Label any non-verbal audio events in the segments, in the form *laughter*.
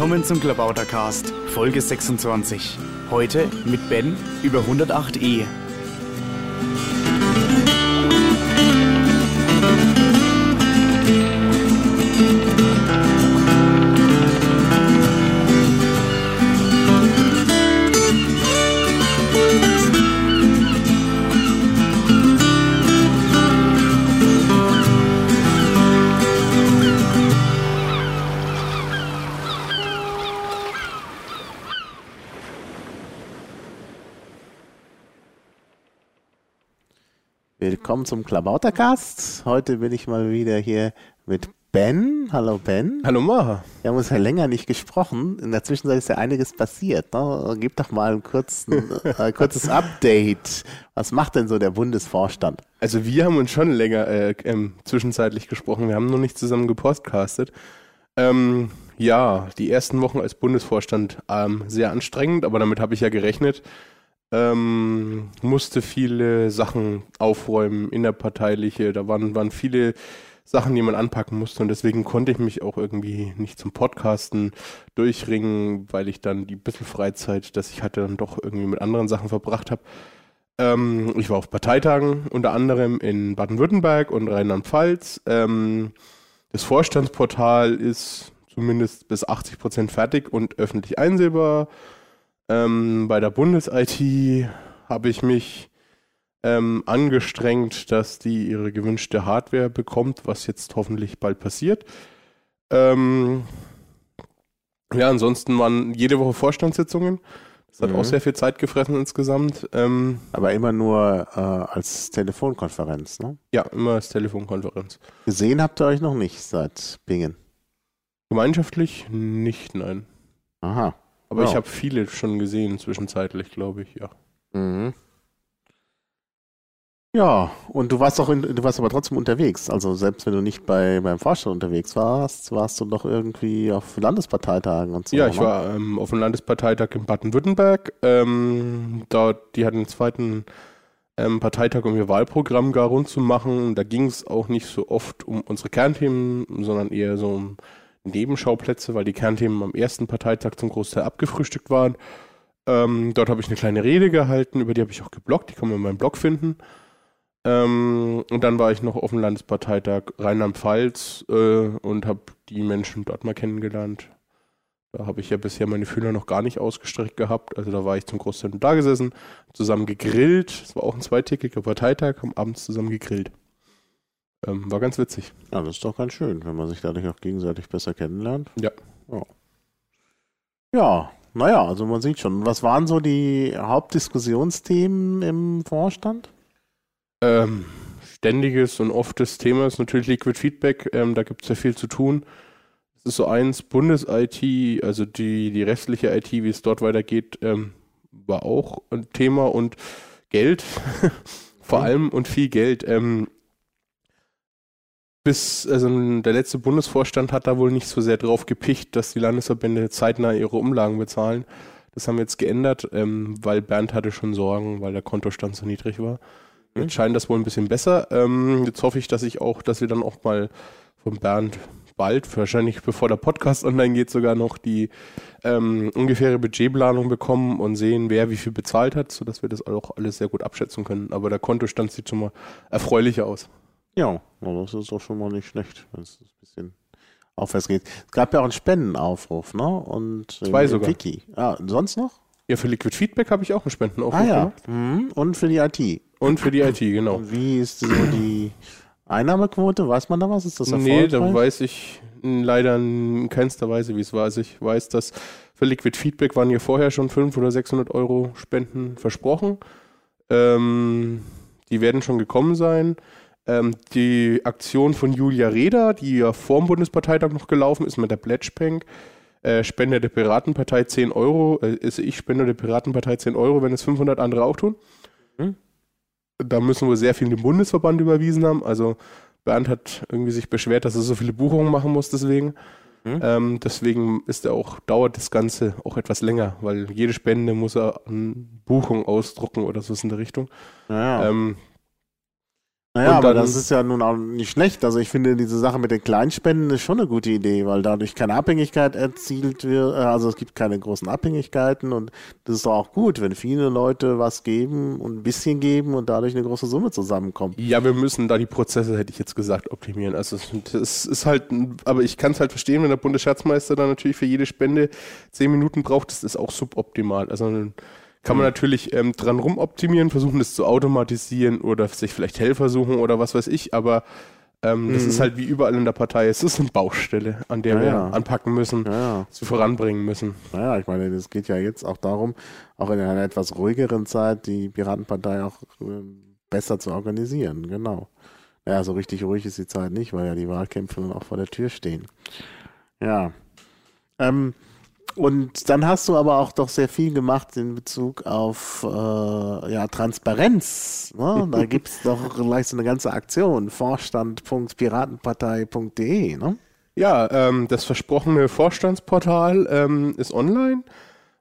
Willkommen zum Klabautercast, Folge 26. Heute mit Ben über 108e. Willkommen zum Klabautercast. Heute bin ich mal wieder hier mit Ben. Hallo Ben. Hallo Maha. Wir haben uns ja länger nicht gesprochen. In der Zwischenzeit ist ja einiges passiert. Ne? Gib doch mal ein, kurzen, äh, kurzes Update. Was macht denn so der Bundesvorstand? Also wir haben uns schon länger äh, ähm, zwischenzeitlich gesprochen. Wir haben noch nicht zusammen gepodcastet. Ähm, ja, die ersten Wochen als Bundesvorstand ähm, sehr anstrengend, aber damit habe ich ja gerechnet ähm, musste viele Sachen aufräumen, innerparteiliche, da waren, waren viele Sachen, die man anpacken musste und deswegen konnte ich mich auch irgendwie nicht zum Podcasten durchringen, weil ich dann die bisschen Freizeit, dass ich hatte, dann doch irgendwie mit anderen Sachen verbracht habe. Ähm, ich war auf Parteitagen, unter anderem in Baden-Württemberg und Rheinland-Pfalz. Ähm, das Vorstandsportal ist zumindest bis 80 Prozent fertig und öffentlich einsehbar. Ähm, bei der Bundes-IT habe ich mich ähm, angestrengt, dass die ihre gewünschte Hardware bekommt, was jetzt hoffentlich bald passiert. Ähm, ja, ansonsten waren jede Woche Vorstandssitzungen. Das hat mhm. auch sehr viel Zeit gefressen insgesamt. Ähm, Aber immer nur äh, als Telefonkonferenz, ne? Ja, immer als Telefonkonferenz. Gesehen habt ihr euch noch nicht seit Bingen? Gemeinschaftlich nicht, nein. Aha. Aber ja. ich habe viele schon gesehen zwischenzeitlich, glaube ich, ja. Mhm. Ja, und du warst auch in, du warst aber trotzdem unterwegs. Also selbst wenn du nicht bei beim Vorstand unterwegs warst, warst du doch irgendwie auf Landesparteitagen und so. Ja, ich ne? war ähm, auf dem Landesparteitag in Baden-Württemberg. Ähm, dort, die hatten den zweiten ähm, Parteitag, um ihr Wahlprogramm gar rund zu machen. Da ging es auch nicht so oft um unsere Kernthemen, sondern eher so um Nebenschauplätze, weil die Kernthemen am ersten Parteitag zum Großteil abgefrühstückt waren. Ähm, dort habe ich eine kleine Rede gehalten, über die habe ich auch geblockt, die kann man in meinem Blog finden. Ähm, und dann war ich noch auf dem Landesparteitag Rheinland-Pfalz äh, und habe die Menschen dort mal kennengelernt. Da habe ich ja bisher meine Fühler noch gar nicht ausgestreckt gehabt. Also da war ich zum Großteil da gesessen, zusammen gegrillt. Es war auch ein zweitägiger Parteitag, haben abends zusammen gegrillt. Ähm, war ganz witzig. Ja, das ist doch ganz schön, wenn man sich dadurch auch gegenseitig besser kennenlernt. Ja. Ja, ja naja, also man sieht schon. Was waren so die Hauptdiskussionsthemen im Vorstand? Ähm, ständiges und oftes Thema ist natürlich Liquid Feedback. Ähm, da gibt es ja viel zu tun. Es ist so eins, Bundes-IT, also die, die restliche IT, wie es dort weitergeht, ähm, war auch ein Thema und Geld, *laughs* vor mhm. allem und viel Geld. Ähm, bis, also der letzte Bundesvorstand hat da wohl nicht so sehr drauf gepicht, dass die Landesverbände zeitnah ihre Umlagen bezahlen. Das haben wir jetzt geändert, ähm, weil Bernd hatte schon Sorgen, weil der Kontostand so niedrig war. Mhm. Jetzt scheint das wohl ein bisschen besser. Ähm, jetzt hoffe ich, dass ich auch, dass wir dann auch mal von Bernd bald, wahrscheinlich bevor der Podcast *laughs* online geht, sogar noch die ähm, ungefähre Budgetplanung bekommen und sehen, wer wie viel bezahlt hat, sodass wir das auch alles sehr gut abschätzen können. Aber der Kontostand sieht schon mal erfreulicher aus. Ja, das ist doch schon mal nicht schlecht, wenn es ein bisschen aufwärts geht. Es gab ja auch einen Spendenaufruf, ne? Und Zwei sogar. Wiki. Ah, sonst noch? Ja, für Liquid Feedback habe ich auch einen Spendenaufruf ah, ja. gemacht. Mhm. Und für die IT. Und für die IT, genau. Und wie ist so die Einnahmequote? Weiß man da was? Ist das Nee, da weiß ich leider in keinster Weise, wie es war. Also ich weiß, dass für Liquid Feedback waren hier vorher schon 500 oder 600 Euro Spenden versprochen. Ähm, die werden schon gekommen sein. Ähm, die Aktion von Julia Reda, die ja vor dem Bundesparteitag noch gelaufen ist mit der Pledge Bank, äh, Spende der Piratenpartei 10 Euro, äh, ist ich spende der Piratenpartei 10 Euro, wenn es 500 andere auch tun. Hm? Da müssen wir sehr viel in den Bundesverband überwiesen haben. Also Bernd hat irgendwie sich beschwert, dass er so viele Buchungen machen muss deswegen. Hm? Ähm, deswegen ist er auch, dauert das Ganze auch etwas länger, weil jede Spende muss er an Buchung ausdrucken oder so in der Richtung. Ja. Ähm, Naja, aber das ist ja nun auch nicht schlecht. Also ich finde, diese Sache mit den Kleinspenden ist schon eine gute Idee, weil dadurch keine Abhängigkeit erzielt wird. äh, Also es gibt keine großen Abhängigkeiten und das ist doch auch gut, wenn viele Leute was geben und ein bisschen geben und dadurch eine große Summe zusammenkommt. Ja, wir müssen da die Prozesse, hätte ich jetzt gesagt, optimieren. Also es- das ist halt, aber ich kann es halt verstehen, wenn der Bundesschatzmeister dann natürlich für jede Spende zehn Minuten braucht, das ist auch suboptimal. Also kann man natürlich ähm, dran rumoptimieren, versuchen das zu automatisieren oder sich vielleicht Helfer suchen oder was weiß ich, aber ähm, das ist halt wie überall in der Partei, es ist eine Baustelle, an der Ja, wir ja. anpacken müssen, Ja, sie voranbringen müssen. naja, ich meine, es geht ja jetzt auch darum, auch in einer etwas ruhigeren Zeit die Piratenpartei auch ähm, besser zu organisieren, genau. Ja, so richtig ruhig ist die Zeit nicht, weil ja die Wahlkämpfe dann auch vor der Tür stehen. Ja. Ähm, und dann hast du aber auch doch sehr viel gemacht in Bezug auf äh, ja, Transparenz. Ne? Da *laughs* gibt es doch gleich so eine ganze Aktion. Vorstand.piratenpartei.de. Ne? Ja, ähm, das versprochene Vorstandsportal ähm, ist online.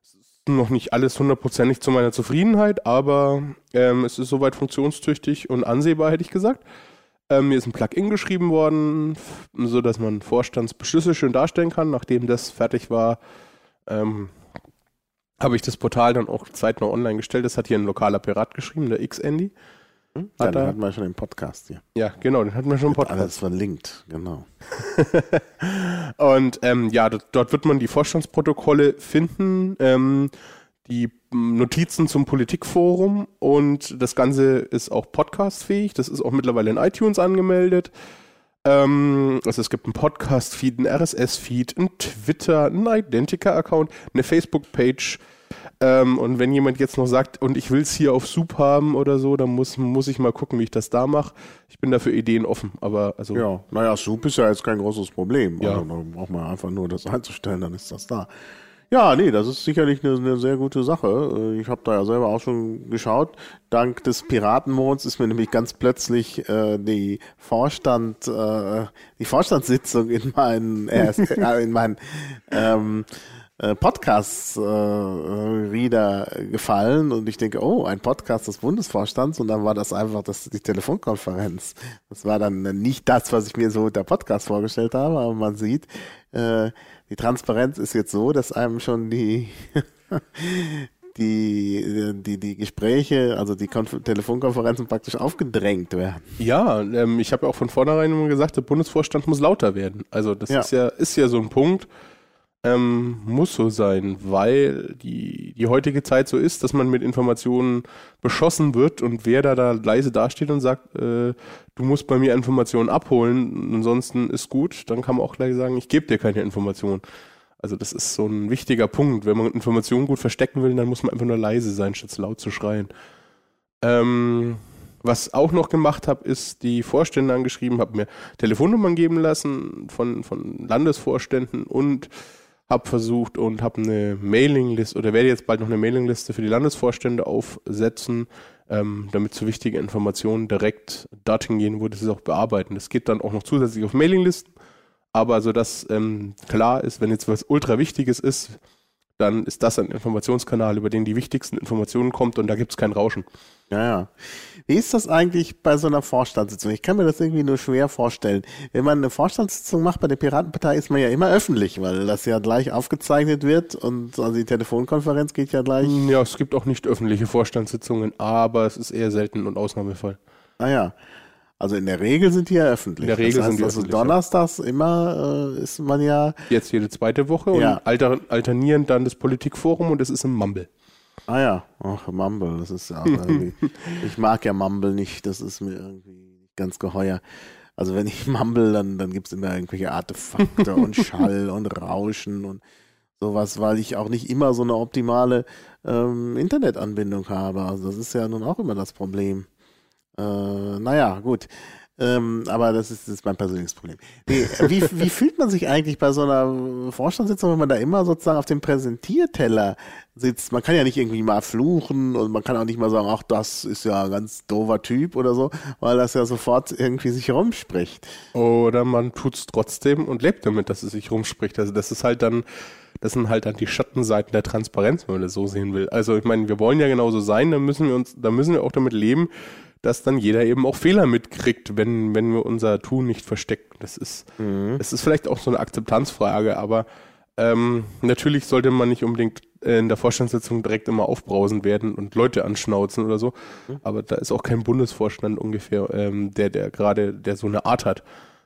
Es ist noch nicht alles hundertprozentig zu meiner Zufriedenheit, aber ähm, es ist soweit funktionstüchtig und ansehbar, hätte ich gesagt. Ähm, mir ist ein Plugin geschrieben worden, f- so dass man Vorstandsbeschlüsse schön darstellen kann. Nachdem das fertig war, ähm, habe ich das Portal dann auch zeitnah online gestellt. Das hat hier ein lokaler Pirat geschrieben, der X-Andy. Hm? Ja, Hat den er- hatten wir schon im Podcast hier. Ja, genau, den hatten wir schon im Podcast. Alles verlinkt, genau. *laughs* Und ähm, ja, dort, dort wird man die Vorstandsprotokolle finden, ähm, die Notizen zum Politikforum und das Ganze ist auch podcastfähig. Das ist auch mittlerweile in iTunes angemeldet. Ähm, also es gibt einen Podcast-Feed, einen RSS-Feed, einen Twitter, einen Identica-Account, eine Facebook-Page. Ähm, und wenn jemand jetzt noch sagt, und ich will es hier auf Sub haben oder so, dann muss, muss ich mal gucken, wie ich das da mache. Ich bin dafür Ideen offen, aber also Ja, naja, Soup ist ja jetzt kein großes Problem. Ja. Also, da braucht man einfach nur das einzustellen, dann ist das da. Ja, nee, das ist sicherlich eine, eine sehr gute Sache. Äh, Ich habe da ja selber auch schon geschaut. Dank des Piratenmonds ist mir nämlich ganz plötzlich äh, die Vorstand, äh, die Vorstandssitzung in meinen, äh, *laughs* äh, in meinen ähm, äh, Podcast äh, Reader gefallen und ich denke, oh, ein Podcast des Bundesvorstands und dann war das einfach das, die Telefonkonferenz. Das war dann nicht das, was ich mir so unter Podcast vorgestellt habe, aber man sieht, äh, die Transparenz ist jetzt so, dass einem schon die *laughs* die, die, die Gespräche, also die Konf Telefonkonferenzen praktisch aufgedrängt werden. Ja, ähm, ich habe ja auch von vornherein immer gesagt, der Bundesvorstand muss lauter werden. Also das Ja. ist ja ist ja so ein Punkt, ähm, muss so sein, weil die die heutige Zeit so ist, dass man mit Informationen beschossen wird und wer da da leise dasteht und sagt, äh, du musst bei mir Informationen abholen, ansonsten ist gut, dann kann man auch gleich sagen, ich gebe dir keine Informationen. Also das ist so ein wichtiger Punkt. Wenn man Informationen gut verstecken will, dann muss man einfach nur leise sein, statt laut zu schreien. Ähm, was auch noch gemacht habe, ist die Vorstände angeschrieben, habe mir Telefonnummern geben lassen von, von Landesvorständen und habe versucht und habe eine Mailingliste oder werde jetzt bald noch eine Mailingliste für die Landesvorstände aufsetzen, ähm, damit so wichtige Informationen direkt dorthin gehen, wo das auch bearbeiten. Das geht dann auch noch zusätzlich auf Mailinglisten, aber so dass ähm, klar ist, wenn jetzt was ultra Wichtiges ist, dann ist das ein Informationskanal, über den die wichtigsten Informationen kommt und da gibt es kein Rauschen. Ja, ja. Wie ist das eigentlich bei so einer Vorstandssitzung? Ich kann mir das irgendwie nur schwer vorstellen. Wenn man eine Vorstandssitzung macht bei der Piratenpartei, ist man ja immer öffentlich, weil das ja gleich aufgezeichnet wird und also die Telefonkonferenz geht ja gleich. Ja, es gibt auch nicht öffentliche Vorstandssitzungen, aber es ist eher selten und Ausnahmefall. Naja. Also in der Regel sind die ja öffentlich. In der Regel das heißt sind die also öffentlich, ja. donnerstags immer äh, ist man ja. Jetzt jede zweite Woche und Ja. alter, alternieren dann das Politikforum und es ist im Mumble. Ah ja, ach Mumble, das ist ja auch irgendwie. *laughs* ich mag ja Mumble nicht, das ist mir irgendwie ganz geheuer. Also wenn ich Mumble, dann, dann gibt's immer irgendwelche Artefakte und *laughs* Schall und Rauschen und sowas, weil ich auch nicht immer so eine optimale ähm, Internetanbindung habe. Also das ist ja nun auch immer das Problem. Äh, naja, gut. Ähm, aber das ist, das ist mein persönliches Problem. Nee, wie, wie fühlt man sich eigentlich bei so einer Vorstandssitzung, wenn man da immer sozusagen auf dem Präsentierteller sitzt? Man kann ja nicht irgendwie mal fluchen und man kann auch nicht mal sagen, ach, das ist ja ein ganz doofer Typ oder so, weil das ja sofort irgendwie sich rumspricht. Oder man tut's trotzdem und lebt damit, dass es sich rumspricht. Also das ist halt dann, das sind halt dann die Schattenseiten der Transparenz, wenn man das so sehen will. Also ich meine, wir wollen ja genauso sein, dann müssen wir uns, dann müssen wir auch damit leben, dass dann jeder eben auch Fehler mitkriegt, wenn, wenn wir unser Tun nicht verstecken. Das ist, Mhm. das ist vielleicht auch so eine Akzeptanzfrage, aber ähm, natürlich sollte man nicht unbedingt in der Vorstandssitzung direkt immer aufbrausend werden und Leute anschnauzen oder so. Mhm. Aber da ist auch kein Bundesvorstand ungefähr, ähm, der, der gerade, der so eine Art hat.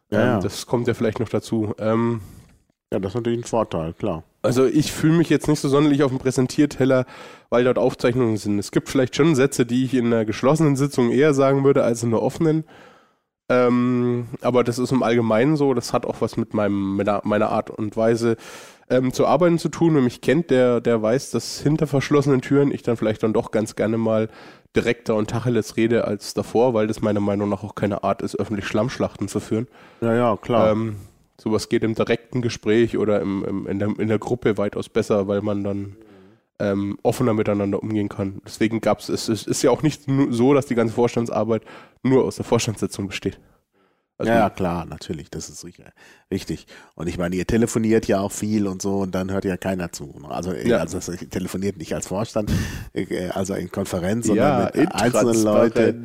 Ja, ähm, ja. Das kommt ja vielleicht noch dazu. Ähm, Ja, das ist natürlich ein Vorteil, klar. also ich fühle mich jetzt nicht so sonderlich auf dem Präsentierteller, weil dort Aufzeichnungen sind. Es gibt vielleicht schon Sätze, die ich in einer geschlossenen Sitzung eher sagen würde als in einer offenen. Ähm, aber das ist im Allgemeinen so. Das hat auch was mit meinem, meiner, meiner Art und Weise ähm, zu arbeiten zu tun. Wer mich kennt, der, der weiß, dass hinter verschlossenen Türen ich dann vielleicht dann doch ganz gerne mal direkter und Tacheles rede als davor, weil das meiner Meinung nach auch keine Art ist, öffentlich Schlammschlachten zu führen. Ja, ja, klar. Ähm, sowas geht im direkten Gespräch oder im, im, in, der, in der Gruppe weitaus besser, weil man dann ähm, offener miteinander umgehen kann. Deswegen gab es, es ist ja auch nicht so, dass die ganze Vorstandsarbeit nur aus der Vorstandssitzung besteht. Also, ja, ja, klar, natürlich, das ist sicher. Richtig. Und ich meine, ihr telefoniert ja auch viel und so und dann hört ja keiner zu. ne? Also, äh, Ja. also telefoniert nicht als Vorstand, äh, also in Konferenz, ja, sondern mit einzelnen Leute,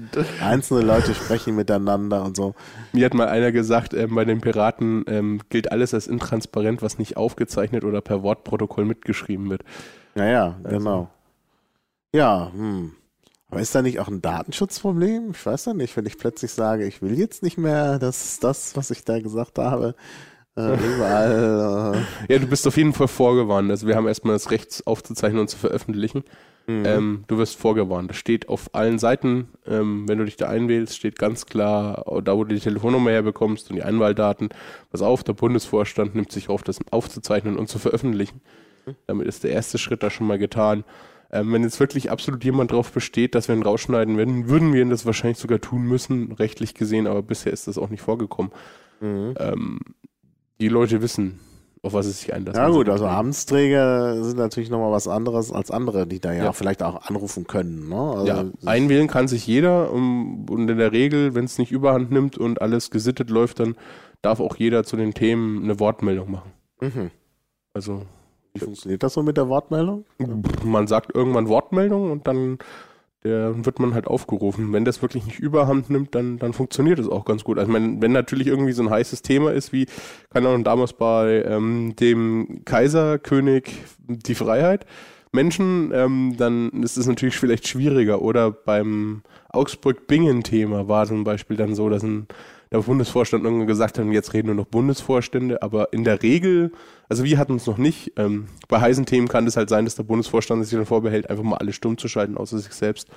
einzelne Leute sprechen miteinander und so. Mir hat mal einer gesagt, ähm, bei den Piraten ähm, gilt alles als intransparent, was nicht aufgezeichnet oder per Wortprotokoll mitgeschrieben wird. Ja, ja, Also. genau. Ja, hm. Aber ist da nicht auch ein Datenschutzproblem? Ich weiß ja nicht, wenn ich plötzlich sage, ich will jetzt nicht mehr, dass das, was ich da gesagt habe, äh, *laughs* überall. Äh, Ja, du bist auf jeden Fall vorgewarnt. Also wir haben erstmal das Recht aufzuzeichnen und zu veröffentlichen. mhm. Ähm, du wirst vorgewarnt. Das steht auf allen Seiten, ähm, wenn du dich da einwählst, steht ganz klar, da wo du die Telefonnummer herbekommst und die Einwahldaten, pass auf, der Bundesvorstand nimmt sich auf, das aufzuzeichnen und zu veröffentlichen. Damit ist der erste Schritt da schon mal getan. Ähm, wenn jetzt wirklich absolut jemand drauf besteht, dass wir ihn rausschneiden werden, würden wir ihn das wahrscheinlich sogar tun müssen, rechtlich gesehen, aber bisher ist das auch nicht vorgekommen. mhm. Ähm, die Leute wissen, auf was es sich einlassen. Ja gut, also Amtsträger sind natürlich nochmal was anderes als andere, die da ja, Ja. vielleicht auch anrufen können. Ne? Also, Ja, einwählen kann sich jeder und in der Regel, wenn es nicht überhand nimmt und alles gesittet läuft, dann darf auch jeder zu den Themen eine Wortmeldung machen. mhm. Also Wie funktioniert das so mit der Wortmeldung? man sagt irgendwann Wortmeldung und dann der wird man halt aufgerufen. Wenn das wirklich nicht überhand nimmt, dann, dann funktioniert es auch ganz gut. Also meine, wenn natürlich irgendwie so ein heißes Thema ist, wie, keine Ahnung, damals bei ähm, dem Kaiserkönig die Freiheit, Menschen, ähm, dann ist es natürlich vielleicht schwieriger. Oder beim Augsburg-Bingen-Thema war zum Beispiel dann so, dass ein, der Bundesvorstand irgendwann gesagt hat, jetzt reden nur noch Bundesvorstände, aber in der Regel, also wir hatten es noch nicht, ähm, bei heißen Themen kann es halt sein, dass der Bundesvorstand sich dann vorbehält, einfach mal alle stumm zu schalten, außer sich selbst,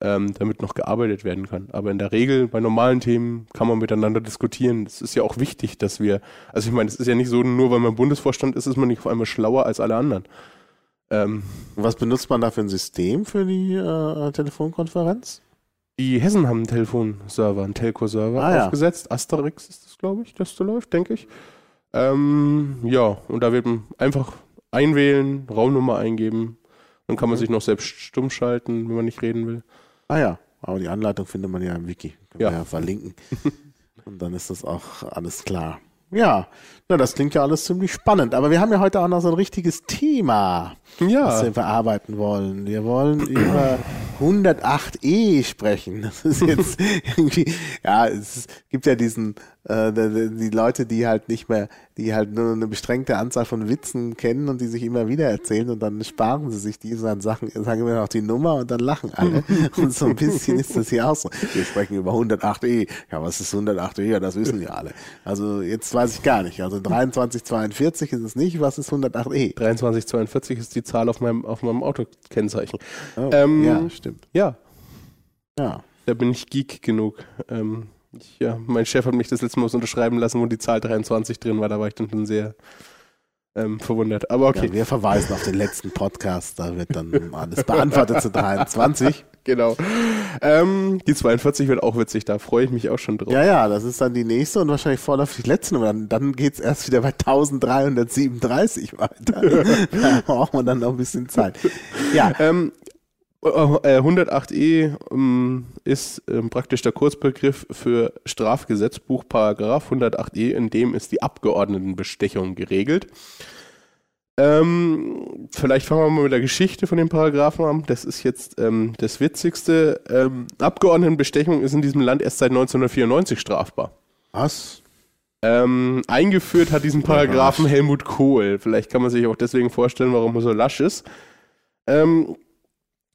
ähm, damit noch gearbeitet werden kann. Aber in der Regel, bei normalen Themen kann man miteinander diskutieren. Es ist ja auch wichtig, dass wir, also ich meine, es ist ja nicht so, nur weil man Bundesvorstand ist, ist man nicht auf einmal schlauer als alle anderen. Ähm, was benutzt man da für ein System für die äh, Telefonkonferenz? Die Hessen haben einen Telefonserver, einen Telco-Server Ah, ja. aufgesetzt. Asterix ist das, glaube ich, das da läuft, denke ich. Ähm, ja, und da wird man einfach einwählen, Raumnummer eingeben. Dann kann man Mhm. sich noch selbst stumm schalten, wenn man nicht reden will. Ah ja, aber die Anleitung findet man ja im Wiki. Können Ja. wir ja verlinken. *laughs* Und dann ist das auch alles klar. Ja, na, das klingt ja alles ziemlich spannend. Aber wir haben ja heute auch noch so ein richtiges Thema, was Ja, wir bearbeiten wollen. Wir wollen über 108e sprechen. Das ist jetzt *laughs* irgendwie, ja, es gibt ja diesen, äh, die, Leute, die halt nicht mehr, die halt nur eine beschränkte Anzahl von Witzen kennen und die sich immer wieder erzählen und dann sparen sie sich diese an Sachen, sagen wir noch die Nummer und dann lachen alle. *laughs* Und so ein bisschen ist das hier auch so. Wir sprechen über 108e. Ja, was ist 108e? Ja, das wissen wir alle. Also jetzt weiß ich gar nicht. Also 2342 ist es nicht. Was ist 108e? 2342 ist die Zahl auf meinem, auf meinem Autokennzeichen. Oh, Ähm, ja, stimmt. Ja, Ja. da bin ich geek genug. Ähm, ja, mein Chef hat mich das letzte Mal was unterschreiben lassen, wo die Zahl 23 drin war. Da war ich dann schon sehr ähm, verwundert. Aber okay. Ja, wir verweisen auf den letzten Podcast, da wird dann alles beantwortet zu 23. *laughs* Genau. Ähm, die 42 wird auch witzig, da freue ich mich auch schon drauf. Ja, ja, das ist dann die nächste und wahrscheinlich vorläufig die letzte Nummer. Dann, dann geht's erst wieder bei 1337 weiter. *laughs* da braucht man dann noch ein bisschen Zeit. Ja, Ähm, äh, 108e ähm, ist ähm, praktisch der Kurzbegriff für Strafgesetzbuch Paragraph 108e, in dem ist die Abgeordnetenbestechung geregelt. Ähm, vielleicht fangen wir mal mit der Geschichte von den Paragraphen an. Das ist jetzt ähm, das Witzigste. Ähm, Abgeordnetenbestechung ist in diesem Land erst seit 1994 strafbar. Was? Ähm, eingeführt hat diesen Paragraphen Helmut Kohl. Vielleicht kann man sich auch deswegen vorstellen, warum er so lasch ist. Ähm,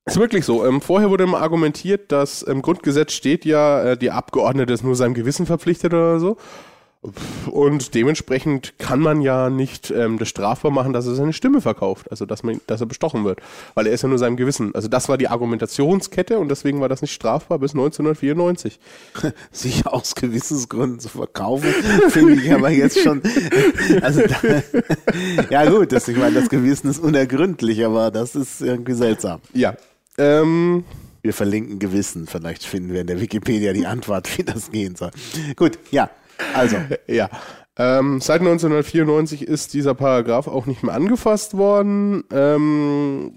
ist wirklich so. Ähm, vorher wurde immer argumentiert, dass im Grundgesetz steht ja, äh, die Abgeordnete ist nur seinem Gewissen verpflichtet oder so. Und dementsprechend kann man ja nicht ähm, das strafbar machen, dass er seine Stimme verkauft, also dass, man, dass er bestochen wird, weil er ist ja nur seinem Gewissen. Also das war die Argumentationskette und deswegen war das nicht strafbar bis 1994. *laughs* Sich aus Gewissensgründen zu verkaufen, *laughs* finde ich aber jetzt schon. *laughs* Also da, ja gut, das, ich meine, das Gewissen ist unergründlich, aber das ist irgendwie seltsam. Ja. Ähm, Wir verlinken Gewissen, vielleicht finden wir in der Wikipedia die Antwort, wie das gehen soll. Gut, ja. Also, *laughs* Ja. Ähm, seit 1994 ist dieser Paragraph auch nicht mehr angefasst worden. Ähm,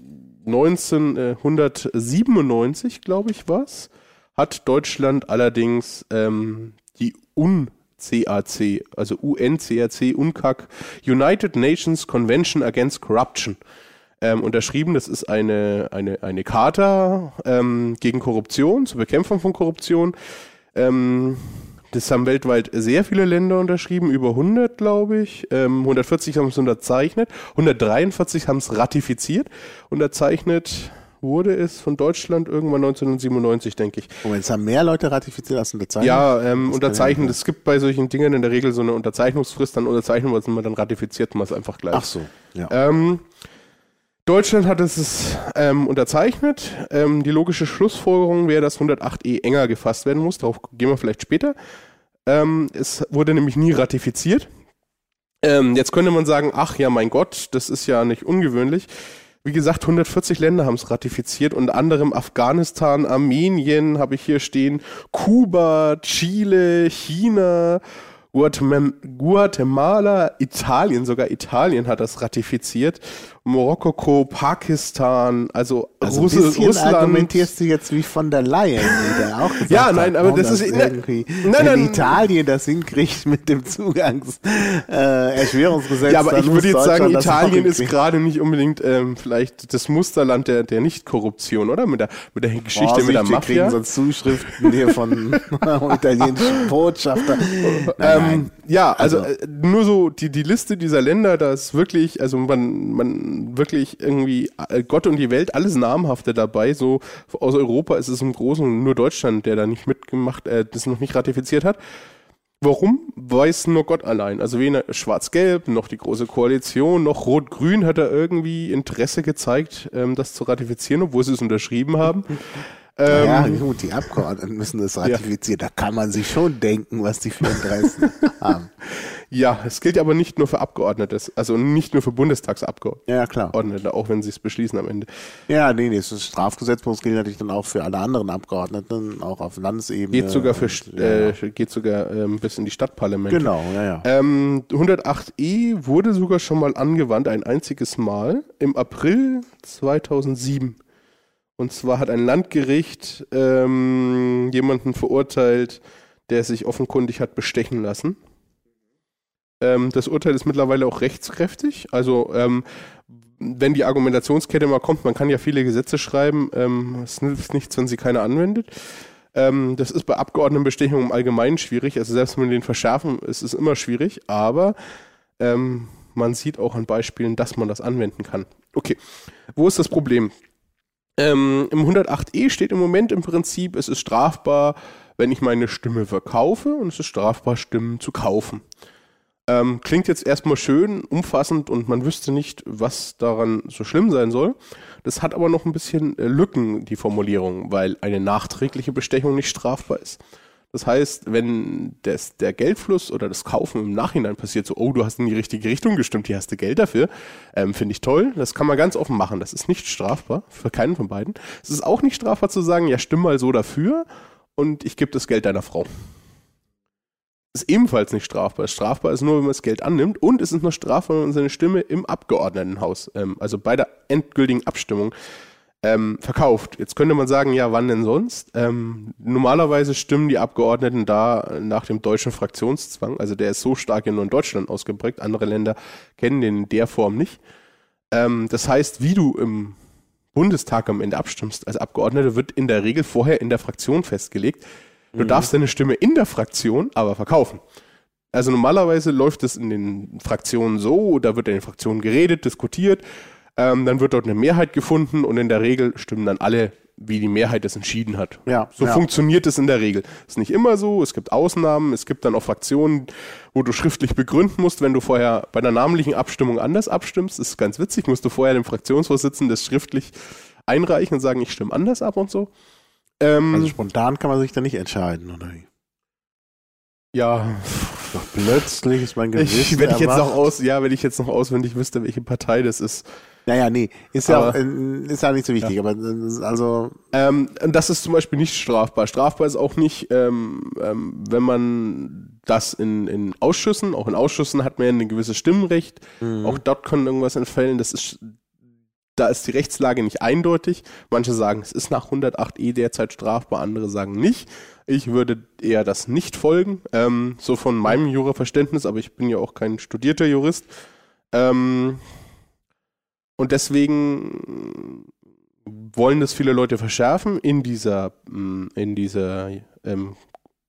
1997, glaube ich, was, hat Deutschland allerdings ähm, die UNCAC, also UNCAC, UNCAC, United Nations Convention Against Corruption, ähm, unterschrieben. Das ist eine, eine, eine Charta ähm, gegen Korruption, zur Bekämpfung von Korruption. Ähm, das haben weltweit sehr viele Länder unterschrieben, über 100, glaube ich. Ähm, 140 haben es unterzeichnet, 143 haben es ratifiziert. Unterzeichnet wurde es von Deutschland irgendwann 1997, denke ich. Moment, es haben mehr Leute ratifiziert als unterzeichnet? Ja, ähm, Das unterzeichnet. Es gibt bei solchen Dingen in der Regel so eine Unterzeichnungsfrist, dann unterzeichnen wir es und dann ratifiziert man es einfach gleich. Ach so, ja. Ähm, Deutschland hat es ähm, unterzeichnet. Ähm, die logische Schlussfolgerung wäre, dass 108e enger gefasst werden muss. Darauf gehen wir vielleicht später. Ähm, es wurde nämlich nie ratifiziert. Ähm, jetzt könnte man sagen, ach ja, mein Gott, das ist ja nicht ungewöhnlich. Wie gesagt, 140 Länder haben es ratifiziert, unter anderem Afghanistan, Armenien habe ich hier stehen, Kuba, Chile, China, Guatem- Guatemala, Italien, sogar Italien hat das ratifiziert, Marokko, Pakistan, also, Also Russ Russland. argumentierst du jetzt wie von der Leyen, die da auch *laughs* gesagt Ja, hat, nein, aber warum das ist- irgendwie, nein, nein. Italien das hinkriegt *laughs* mit dem Zugangs äh, Ja, aber ich würde jetzt sagen, das Italien ist gerade nicht unbedingt ähm, vielleicht das Musterland der, der Nicht-Korruption, oder? Mit der, mit der Geschichte mit der Vorsicht, wir Mafia. kriegen sonst Zuschriften hier von *laughs* italienischen Botschafter. Nein, nein. Ähm, ja, also, Also- äh, nur so die, die Liste dieser Länder, da ist wirklich, also man, man wirklich irgendwie äh, Gott und die Welt, alles Namhafte dabei. So aus Europa ist es im Großen nur Deutschland, der da nicht mitgemacht, äh, das noch nicht ratifiziert hat. Warum? Weiß nur Gott allein. Also weder Schwarz-Gelb, noch die Große Koalition, noch Rot-Grün hat da irgendwie Interesse gezeigt, ähm, das zu ratifizieren, obwohl sie es unterschrieben haben. *laughs* Ähm, ja, gut, die Abgeordneten müssen das ratifizieren. Da kann man sich schon denken, was die für Interessen *laughs* haben. Ja, es gilt aber nicht nur für Abgeordnete, also nicht nur für Bundestagsabgeordnete, Ja, klar. auch wenn sie es beschließen am Ende. Ja, nee, nee, das Strafgesetzbuch gilt natürlich dann auch für alle anderen Abgeordneten, auch auf Landesebene. Geht sogar für und, ja, äh, geht sogar ähm, bis in die Stadtparlamente. Genau, ja, ja. Ähm, 108e wurde sogar schon mal angewandt, ein einziges Mal, im April 2007. Und zwar hat ein Landgericht ähm, jemanden verurteilt, der sich offenkundig hat bestechen lassen. Ähm, das Urteil ist mittlerweile auch rechtskräftig. Also ähm, wenn die Argumentationskette mal kommt, man kann ja viele Gesetze schreiben, ähm, es nützt nichts, wenn sie keiner anwendet. Ähm, das ist bei Abgeordnetenbestechungen im Allgemeinen schwierig. Also selbst wenn wir den verschärfen, ist es immer schwierig. Aber ähm, man sieht auch an Beispielen, dass man das anwenden kann. Okay, wo ist das Problem? Ähm, Im 108e steht im Moment im Prinzip, es ist strafbar, wenn ich meine Stimme verkaufe und es ist strafbar, Stimmen zu kaufen. Ähm, klingt jetzt erstmal schön, umfassend und man wüsste nicht, was daran so schlimm sein soll. Das hat aber noch ein bisschen äh, Lücken, die Formulierung, weil eine nachträgliche Bestechung nicht strafbar ist. Das heißt, wenn das, der Geldfluss oder das Kaufen im Nachhinein passiert, so, oh, du hast in die richtige Richtung gestimmt, hier hast du Geld dafür, ähm, finde ich toll. Das kann man ganz offen machen. Das ist nicht strafbar für keinen von beiden. Es ist auch nicht strafbar zu sagen, ja, stimm mal so dafür und ich gebe das Geld deiner Frau. Ist ebenfalls nicht strafbar. Strafbar ist nur, wenn man das Geld annimmt und es ist nur strafbar, wenn man seine Stimme im Abgeordnetenhaus, ähm, also bei der endgültigen Abstimmung, ähm, verkauft. Jetzt könnte man sagen, ja, wann denn sonst? Ähm, normalerweise stimmen die Abgeordneten da nach dem deutschen Fraktionszwang, also der ist so stark ja nur in Deutschland ausgeprägt, andere Länder kennen den in der Form nicht. Ähm, das heißt, wie du im Bundestag am Ende abstimmst als Abgeordneter, wird in der Regel vorher in der Fraktion festgelegt. Du darfst deine Stimme in der Fraktion aber verkaufen. Also normalerweise läuft es in den Fraktionen so, da wird in den Fraktionen geredet, diskutiert, ähm, dann wird dort eine Mehrheit gefunden und in der Regel stimmen dann alle, wie die Mehrheit das entschieden hat. Ja, So ja. funktioniert es in der Regel. Ist nicht immer so, es gibt Ausnahmen, es gibt dann auch Fraktionen, wo du schriftlich begründen musst, wenn du vorher bei einer namentlichen Abstimmung anders abstimmst, ist ganz witzig, musst du vorher dem Fraktionsvorsitzenden das schriftlich einreichen und sagen, ich stimme anders ab und so. Ähm, Also spontan kann man sich da nicht entscheiden, oder wie? ja, Doch plötzlich ist mein Gewissen ich, wenn ich jetzt noch aus, ja, wenn ich jetzt noch auswendig wüsste, welche Partei das ist. Naja, nee, ist ja, Aber- auch, äh, ist ja nicht so wichtig, aber äh, also, Ähm, und das ist zum Beispiel nicht strafbar. Strafbar ist auch nicht, ähm, ähm, wenn man das in, in Ausschüssen, auch in Ausschüssen hat man ja ein gewisses Stimmrecht. Auch dort kann irgendwas entfallen. Das ist, da ist die Rechtslage nicht eindeutig. Manche sagen, es ist nach 108e derzeit strafbar, andere sagen nicht. Ich würde eher das nicht folgen, ähm, so von meinem Juraverständnis, aber ich bin ja auch kein studierter Jurist. Ähm, und deswegen wollen das viele Leute verschärfen in dieser, mh, in dieser ähm,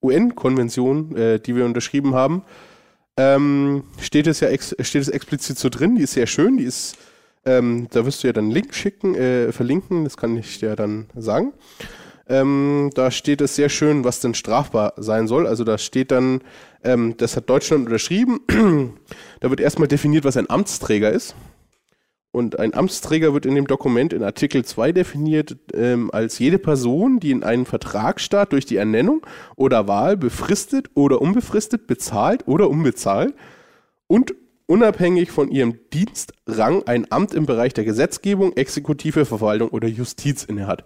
UN-Konvention, äh, die wir unterschrieben haben. Ähm, steht es ja ex steht es explizit so drin, die ist sehr schön, die ist, ähm, da wirst du ja dann einen Link schicken, äh, verlinken, das kann ich dir dann sagen. Ähm, da steht es sehr schön, was denn strafbar sein soll. Also da steht dann, ähm, das hat Deutschland unterschrieben. *clears throat* da wird erstmal definiert, was ein Amtsträger ist. Und ein Amtsträger wird in dem Dokument in Artikel 2 definiert ähm, als jede Person, die in einen Vertragsstaat durch die Ernennung oder Wahl befristet oder unbefristet bezahlt oder unbezahlt und unabhängig von ihrem Dienstrang ein Amt im Bereich der Gesetzgebung, Exekutive, Verwaltung oder Justiz innehat.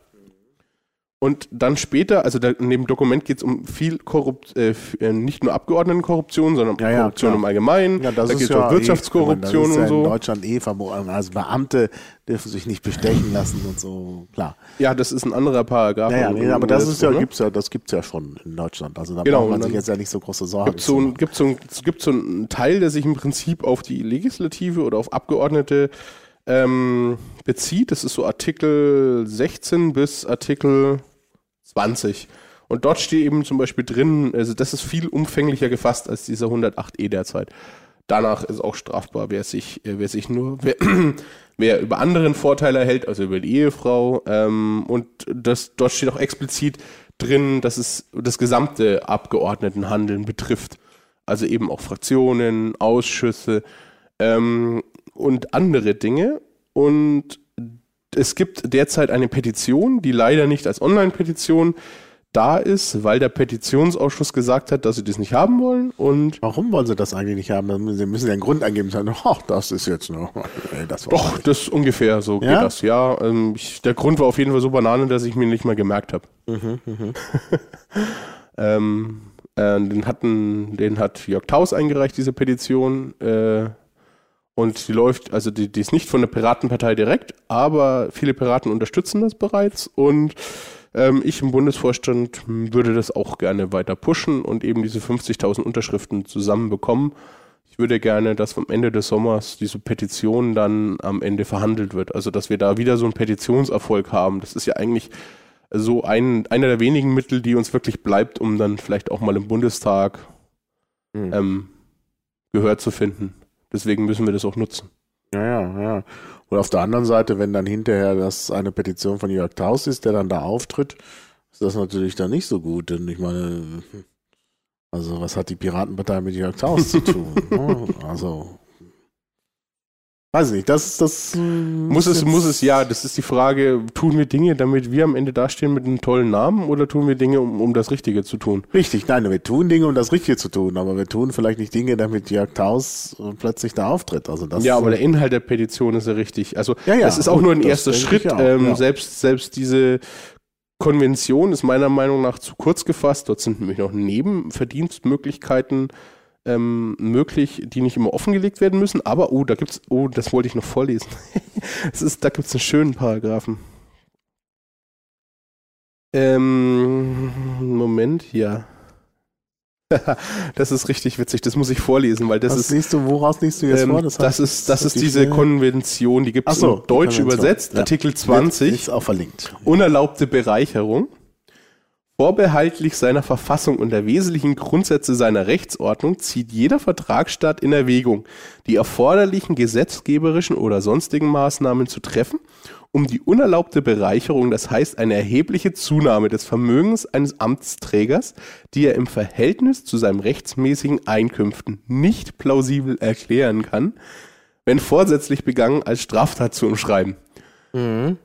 Und dann später, also da, in dem Dokument geht es um viel Korrupt, äh, äh, nicht nur Abgeordnetenkorruption, sondern Ja, ja, Korruption klar. im Allgemeinen. ja, das da geht es ja um Wirtschaftskorruption eh, das ist ja und so. in Deutschland eh verboten. Also Beamte dürfen sich nicht bestechen lassen und so, klar. Ja, das ist ein anderer Paragraph. Naja, nee, aber das ist ja, ne? gibt's ja, das gibt's ja schon in Deutschland. Also da Genau, braucht man sich jetzt ja nicht so große Sorgen gibt so, ein, gibt, so ein, es gibt so einen Teil, der sich im Prinzip auf die Legislative oder auf Abgeordnete ähm, bezieht. Das ist so Artikel 16 bis Artikel 20. Und dort steht eben zum Beispiel drin, also das ist viel umfänglicher gefasst als dieser 108e derzeit. Danach ist auch strafbar, wer sich, äh, wer sich nur, wer, *clears throat* wer über anderen Vorteile erhält, also über die Ehefrau. Ähm, und das, dort steht auch explizit drin, dass es das gesamte Abgeordnetenhandeln betrifft. Also eben auch Fraktionen, Ausschüsse ähm, und andere Dinge. Und es gibt derzeit eine Petition, die leider nicht als Online-Petition da ist, weil der Petitionsausschuss gesagt hat, dass sie das nicht haben wollen. Und Warum wollen sie das eigentlich nicht haben? Sie müssen ja einen Grund angeben und sagen, *laughs* ach, das ist jetzt noch. Das doch, das ungefähr so Ja? geht das. Ja, ähm, ich, der Grund war auf jeden Fall so Banane, dass ich mir nicht mal gemerkt habe. *laughs* ähm, äh, den, hatten, den hat Jörg Taus eingereicht, diese Petition. Äh, und die läuft, also die, die ist nicht von der Piratenpartei direkt, aber viele Piraten unterstützen das bereits. Und ähm, ich im Bundesvorstand würde das auch gerne weiter pushen und eben diese 50.000 Unterschriften zusammenbekommen. Ich würde gerne, dass am Ende des Sommers diese Petition dann am Ende verhandelt wird. Also, dass wir da wieder so einen Petitionserfolg haben. Das ist ja eigentlich so ein, einer der wenigen Mittel, die uns wirklich bleibt, um dann vielleicht auch mal im Bundestag Hm. ähm, Gehör zu finden. Deswegen müssen wir das auch nutzen. Ja, ja, ja. Und auf der anderen Seite, wenn dann hinterher das eine Petition von Jörg Taus ist, der dann da auftritt, ist das natürlich dann nicht so gut. Denn ich meine, also was hat die Piratenpartei mit Jörg Taus zu tun? ne? *laughs* Also, weiß ich nicht, das ist das. hm, Muss es, muss es, ja, das ist die Frage, tun wir Dinge, damit wir am Ende dastehen mit einem tollen Namen oder tun wir Dinge, um, um das Richtige zu tun? Richtig, nein, wir tun Dinge, um das Richtige zu tun, aber wir tun vielleicht nicht Dinge, damit Jörg Taus äh, plötzlich da auftritt. Also das ja, aber der Inhalt der Petition ist ja richtig. Also Ja, ja, das ist auch gut, nur ein erster Schritt. auch, ähm, ja. selbst, selbst diese Konvention ist meiner Meinung nach zu kurz gefasst. Dort sind nämlich noch Nebenverdienstmöglichkeiten ähm, möglich, die nicht immer offengelegt werden müssen. Aber, oh, da gibt's, oh, das wollte ich noch vorlesen. *laughs* es ist, da gibt's einen schönen Paragraphen. Ähm, Moment, ja. *laughs* das ist richtig witzig, das muss ich vorlesen, weil das Was ist. liest du, woraus liest du jetzt Ähm, vor? das, heißt, ist, das ist die diese Konvention, die gibt es so, in Deutsch übersetzt, Ja. Artikel Wird- 20. Ist auch verlinkt. unerlaubte Bereicherung, vorbehaltlich seiner Verfassung und der wesentlichen Grundsätze seiner Rechtsordnung zieht jeder Vertragsstaat in Erwägung, die erforderlichen gesetzgeberischen oder sonstigen Maßnahmen zu treffen, um die unerlaubte Bereicherung, das heißt eine erhebliche Zunahme des Vermögens eines Amtsträgers, die er im Verhältnis zu seinen rechtsmäßigen Einkünften nicht plausibel erklären kann, wenn vorsätzlich begangen als Straftat zu umschreiben.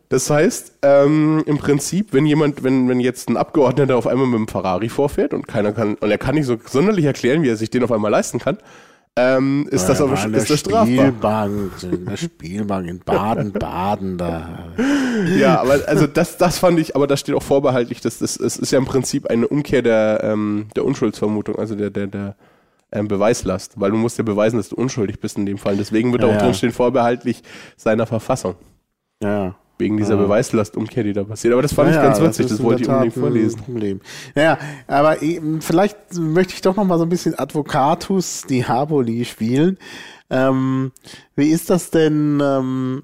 Das heißt, ähm, im Prinzip, wenn jemand, wenn, wenn jetzt ein Abgeordneter auf einmal mit einem Ferrari vorfährt und keiner kann, und er kann nicht so sonderlich erklären, wie er sich den auf einmal leisten kann, ähm, ist das aber ist das strafbar. Spielbank, in der Spielbank in Baden-Baden *laughs* da. Ja, aber also das, das fand ich, aber da steht auch vorbehaltlich, dass das, es ist ja im Prinzip eine Umkehr der, ähm, der Unschuldsvermutung, also der, der, der ähm, Beweislast, weil du musst ja beweisen, dass du unschuldig bist in dem Fall. Deswegen wird Ja, auch ja. drinstehen, vorbehaltlich seiner Verfassung. Ja. Wegen dieser Beweislast-Umkehr, die da passiert. Aber das fand ich Ja, ganz ja, witzig, das in wollte ich unbedingt vorlesen. Problem. Naja, aber eben, vielleicht möchte ich doch noch mal so ein bisschen Advocatus Diaboli spielen. Ähm, wie ist das denn? Ähm,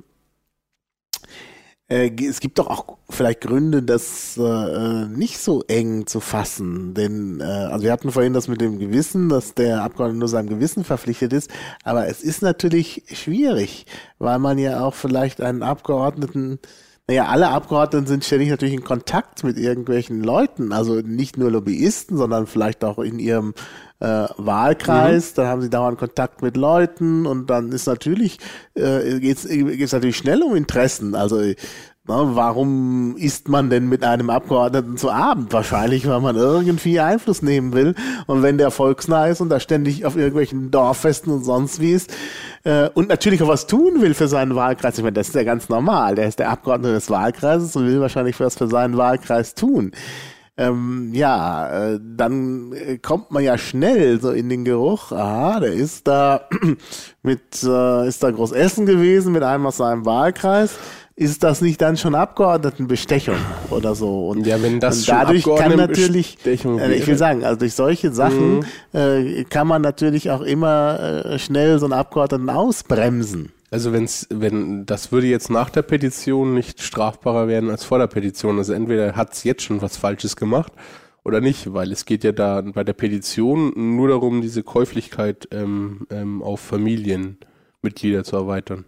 äh, es gibt doch auch vielleicht Gründe, das äh, nicht so eng zu fassen. Denn, äh, also wir hatten vorhin das mit dem Gewissen, dass der Abgeordnete nur seinem Gewissen verpflichtet ist. Aber es ist natürlich schwierig, weil man ja auch vielleicht einen Abgeordneten naja, alle Abgeordneten sind ständig natürlich in Kontakt mit irgendwelchen Leuten, also nicht nur Lobbyisten, sondern vielleicht auch in ihrem äh, Wahlkreis. Dann haben sie dauernd Kontakt mit Leuten und dann ist natürlich, äh, geht's geht's natürlich schnell um Interessen. Also na, warum isst man denn mit einem Abgeordneten zu Abend? Wahrscheinlich, weil man irgendwie Einfluss nehmen will. Und wenn der volksnah ist und da ständig auf irgendwelchen Dorffesten und sonst wie ist äh, und natürlich auch was tun will für seinen Wahlkreis, ich meine, das ist ja ganz normal. Der ist der Abgeordnete des Wahlkreises und will wahrscheinlich was für seinen Wahlkreis tun. Ähm, ja, äh, dann äh, kommt man ja schnell so in den Geruch, aha, der ist da *clears throat* mit, äh, ist da groß essen gewesen mit einem aus seinem Wahlkreis. Ist das nicht dann schon Abgeordnetenbestechung oder so? Und, Ja, wenn das und schon dadurch kann natürlich, äh, ich will sagen, also durch solche Sachen äh, kann man natürlich auch immer äh, schnell so einen Abgeordneten ausbremsen. Also wenn's, wenn das würde jetzt nach der Petition nicht strafbarer werden als vor der Petition. Also entweder hat es jetzt schon was Falsches gemacht oder nicht, weil es geht ja da bei der Petition nur darum, diese Käuflichkeit ähm, ähm, auf Familienmitglieder zu erweitern.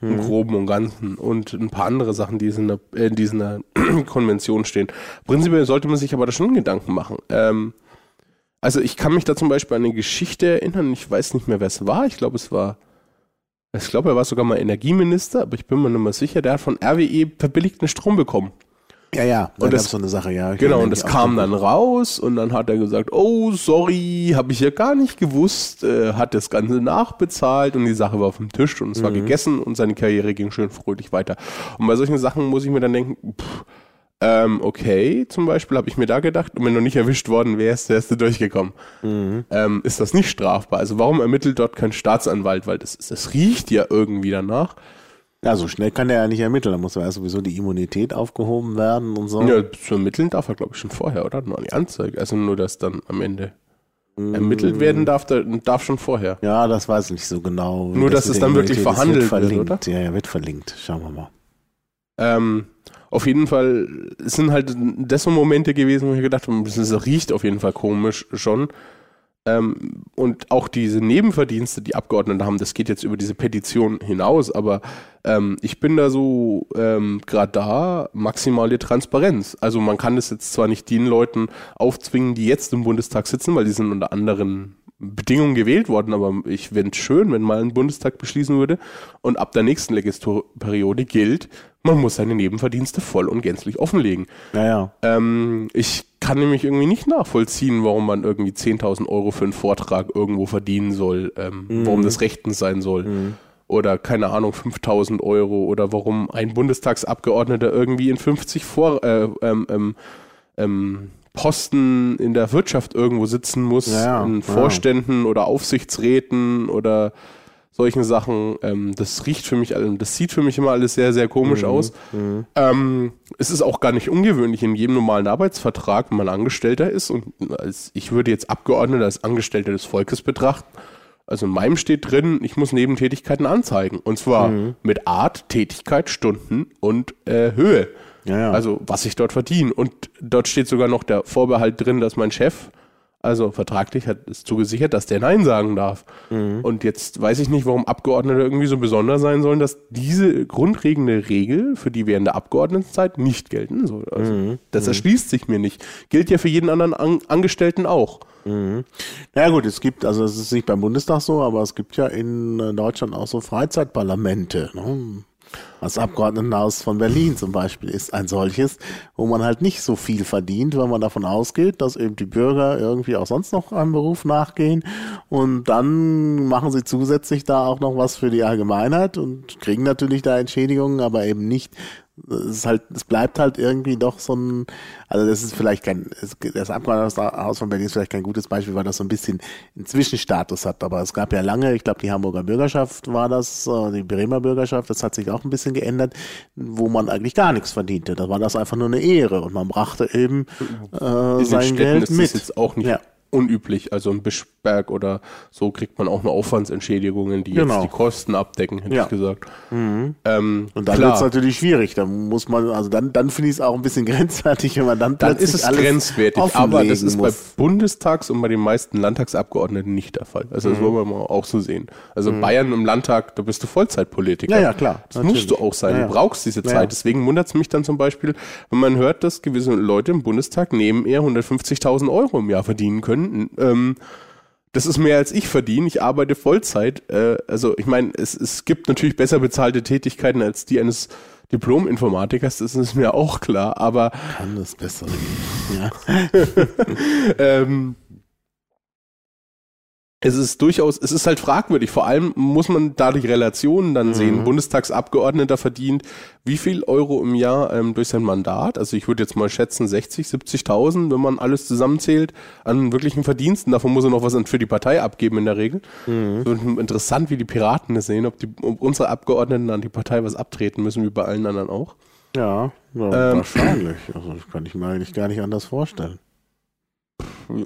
Im Groben und Ganzen. Und ein paar andere Sachen, die in, der, äh, in dieser *clears throat* Konvention stehen. Prinzipiell sollte man sich aber da schon Gedanken machen. Ähm, also ich kann mich da zum Beispiel an eine Geschichte erinnern, ich weiß nicht mehr, wer es war. Ich glaube, es war ich glaube, er war sogar mal Energieminister, aber ich bin mir nicht mehr sicher. Der hat von RWE verbilligten Strom bekommen. Ja, ja, Und das- gab's so eine Sache, ja. Ich Genau, und das kam dann raus und dann hat er gesagt, oh, sorry, habe ich ja gar nicht gewusst, äh, hat das Ganze nachbezahlt und die Sache war auf dem Tisch und es war gegessen und seine Karriere ging schön fröhlich weiter. Und bei solchen Sachen muss ich mir dann denken, pff, ähm, okay, zum Beispiel habe ich mir da gedacht, und wenn du nicht erwischt worden wärst, wärst du durchgekommen. Ähm, ist das nicht strafbar? Also warum ermittelt dort kein Staatsanwalt? Weil das, das riecht ja irgendwie danach. Ja, so schnell kann der ja nicht ermitteln. Da muss ja sowieso die Immunität aufgehoben werden und so. Ja, zu ermitteln darf er, glaube ich, schon vorher, oder? Nur an die Anzeige. Also nur, dass dann am Ende ermittelt werden darf, der, darf schon vorher. Ja, das weiß ich nicht so genau. Nur, dass mit es dann wirklich Immunität ist. verhandelt wird wird, verlinkt. Ja, ja, wird verlinkt. Schauen wir mal. Ähm, auf jeden Fall es sind halt das so Momente gewesen, wo ich gedacht habe, ist- riecht auf jeden Fall komisch schon. Ähm, und auch diese Nebenverdienste, die Abgeordnete haben, das geht jetzt über diese Petition hinaus, aber ähm, ich bin da so ähm, gerade da maximale Transparenz. Also man kann das jetzt zwar nicht den Leuten aufzwingen, die jetzt im Bundestag sitzen, weil die sind unter anderen Bedingungen gewählt worden, aber ich fände es schön, wenn mal ein Bundestag beschließen würde und ab der nächsten Legislaturperiode gilt, man muss seine Nebenverdienste voll und gänzlich offenlegen. Ja, ja. Ähm, ich kann nämlich irgendwie nicht nachvollziehen, warum man irgendwie 10.000 Euro für einen Vortrag irgendwo verdienen soll, ähm, warum das rechtens sein soll. Oder keine Ahnung, 5.000 Euro oder warum ein Bundestagsabgeordneter irgendwie in 50 Vor äh, ähm, ähm, ähm, Posten in der Wirtschaft irgendwo sitzen muss, Ja, ja. in Ja. Vorständen oder Aufsichtsräten oder solchen Sachen. Ähm, das riecht für mich, das sieht für mich immer alles sehr, sehr komisch Mhm. aus. Ähm, es ist auch gar nicht ungewöhnlich in jedem normalen Arbeitsvertrag, wenn man Angestellter ist und als ich würde jetzt Abgeordneter als Angestellter des Volkes betrachten. Also in meinem steht drin, ich muss Nebentätigkeiten anzeigen. Und zwar Mhm. mit Art, Tätigkeit, Stunden und äh, Höhe. Ja, ja. Also was ich dort verdiene. Und dort steht sogar noch der Vorbehalt drin, dass mein Chef, also vertraglich hat es zugesichert, dass der Nein sagen darf. Mhm. Und jetzt weiß ich nicht, warum Abgeordnete irgendwie so besonders sein sollen, dass diese grundlegende Regel für die während der Abgeordnetenzeit nicht gelten soll. Also Mhm. das erschließt sich mir nicht. Gilt ja für jeden anderen An Angestellten auch. Ja gut, es gibt, also es ist nicht beim Bundestag so, aber es gibt ja in äh, Deutschland auch so Freizeitparlamente. Ne? Das Abgeordnetenhaus von Berlin zum Beispiel ist ein solches, wo man halt nicht so viel verdient, wenn man davon ausgeht, dass eben die Bürger irgendwie auch sonst noch einem Beruf nachgehen. Und dann machen sie zusätzlich da auch noch was für die Allgemeinheit und kriegen natürlich da Entschädigungen, aber eben nicht es ist halt, es bleibt halt irgendwie doch so ein, also das ist vielleicht kein, das Abgeordnetenhaus von Berlin ist vielleicht kein gutes Beispiel, weil das so ein bisschen einen Zwischenstatus hat. Aber es gab ja lange, ich glaube, die Hamburger Bürgerschaft war das, äh, die Bremer Bürgerschaft, das hat sich auch ein bisschen geändert, wo man eigentlich gar nichts verdiente. Da war das einfach nur eine Ehre und man brachte eben äh, sein Städten Geld ist mit. das jetzt auch nicht Ja. Unüblich. Also in Bischberg oder so kriegt man auch nur Aufwandsentschädigungen, die Genau. jetzt die Kosten abdecken, hätte Ja. ich gesagt. Mhm. Ähm, Und dann wird es natürlich schwierig. Da muss man, also dann, dann finde ich es auch ein bisschen *laughs* grenzwertig, wenn man dann dann plötzlich ist es alles grenzwertig. Aber das ist bei muss. Bundestags- und bei den meisten Landtagsabgeordneten nicht der Fall. Also das Mhm. wollen wir mal auch so sehen. Also in Bayern im Landtag, da bist du Vollzeitpolitiker. Ja, ja, klar, Das natürlich. musst du auch sein. Ja, ja. Du brauchst diese Ja, Zeit. ja. Deswegen wundert es mich dann zum Beispiel, wenn man hört, dass gewisse Leute im Bundestag neben eher 150.000 Euro im Jahr verdienen können. Ähm, das ist mehr als ich verdiene. Ich arbeite Vollzeit. Äh, also ich meine, es, es gibt natürlich besser bezahlte Tätigkeiten als die eines Diplom-Informatikers, das ist mir auch klar, aber Kann das besser gehen. *laughs* Ja. ähm, es ist durchaus, es ist halt fragwürdig. Vor allem muss man da die Relationen dann sehen. Mhm. Bundestagsabgeordneter verdient wie viel Euro im Jahr ähm, durch sein Mandat? Also ich würde jetzt mal schätzen 60, 70.000, wenn man alles zusammenzählt an wirklichen Verdiensten. Davon muss er noch was für die Partei abgeben in der Regel. Mhm. Wird interessant, wie die Piraten das sehen, ob, die, ob unsere Abgeordneten an die Partei was abtreten müssen, wie bei allen anderen auch. Ja, ja Ähm. wahrscheinlich. Also das kann ich mir eigentlich gar nicht anders vorstellen.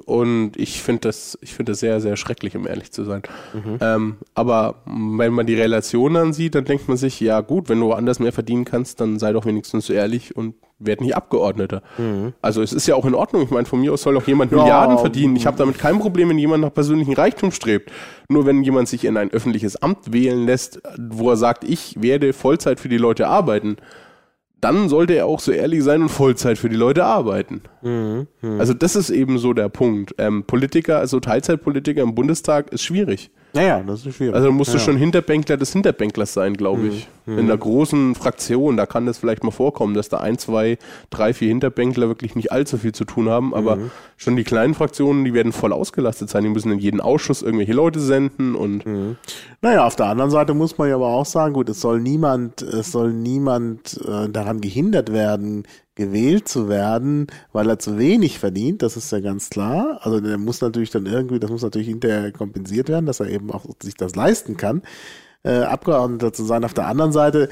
Und ich finde das, ich finde das sehr, sehr schrecklich, um ehrlich zu sein. Mhm. Ähm, aber wenn man die Relation dann sieht, dann denkt man sich, ja gut, wenn du woanders mehr verdienen kannst, dann sei doch wenigstens so ehrlich und werd nicht Abgeordneter. Mhm. Also es ist ja auch in Ordnung. Ich meine, von mir aus soll auch jemand Ja, Milliarden verdienen. Ich habe damit kein Problem, wenn jemand nach persönlichem Reichtum strebt. Nur wenn jemand sich in ein öffentliches Amt wählen lässt, wo er sagt, ich werde Vollzeit für die Leute arbeiten, dann sollte er auch so ehrlich sein und Vollzeit für die Leute arbeiten. Mhm. Mhm. Also das ist eben so der Punkt. Ähm, Politiker, also Teilzeitpolitiker im Bundestag ist schwierig. Naja, das ist schwierig. Also musst du ja. schon Hinterbänkler des Hinterbänklers sein, glaube ich. In einer großen Fraktion, da kann das vielleicht mal vorkommen, dass da ein, zwei, drei, vier Hinterbänkler wirklich nicht allzu viel zu tun haben. Aber schon die kleinen Fraktionen, die werden voll ausgelastet sein. Die müssen in jeden Ausschuss irgendwelche Leute senden und Naja, auf der anderen Seite muss man ja aber auch sagen, gut, es soll niemand, es soll niemand äh, daran gehindert werden, gewählt zu werden, weil er zu wenig verdient, das ist ja ganz klar. Also der muss natürlich dann irgendwie, das muss natürlich hinterher kompensiert werden, dass er eben auch sich das leisten kann. Äh, Abgeordneter zu sein. Auf der anderen Seite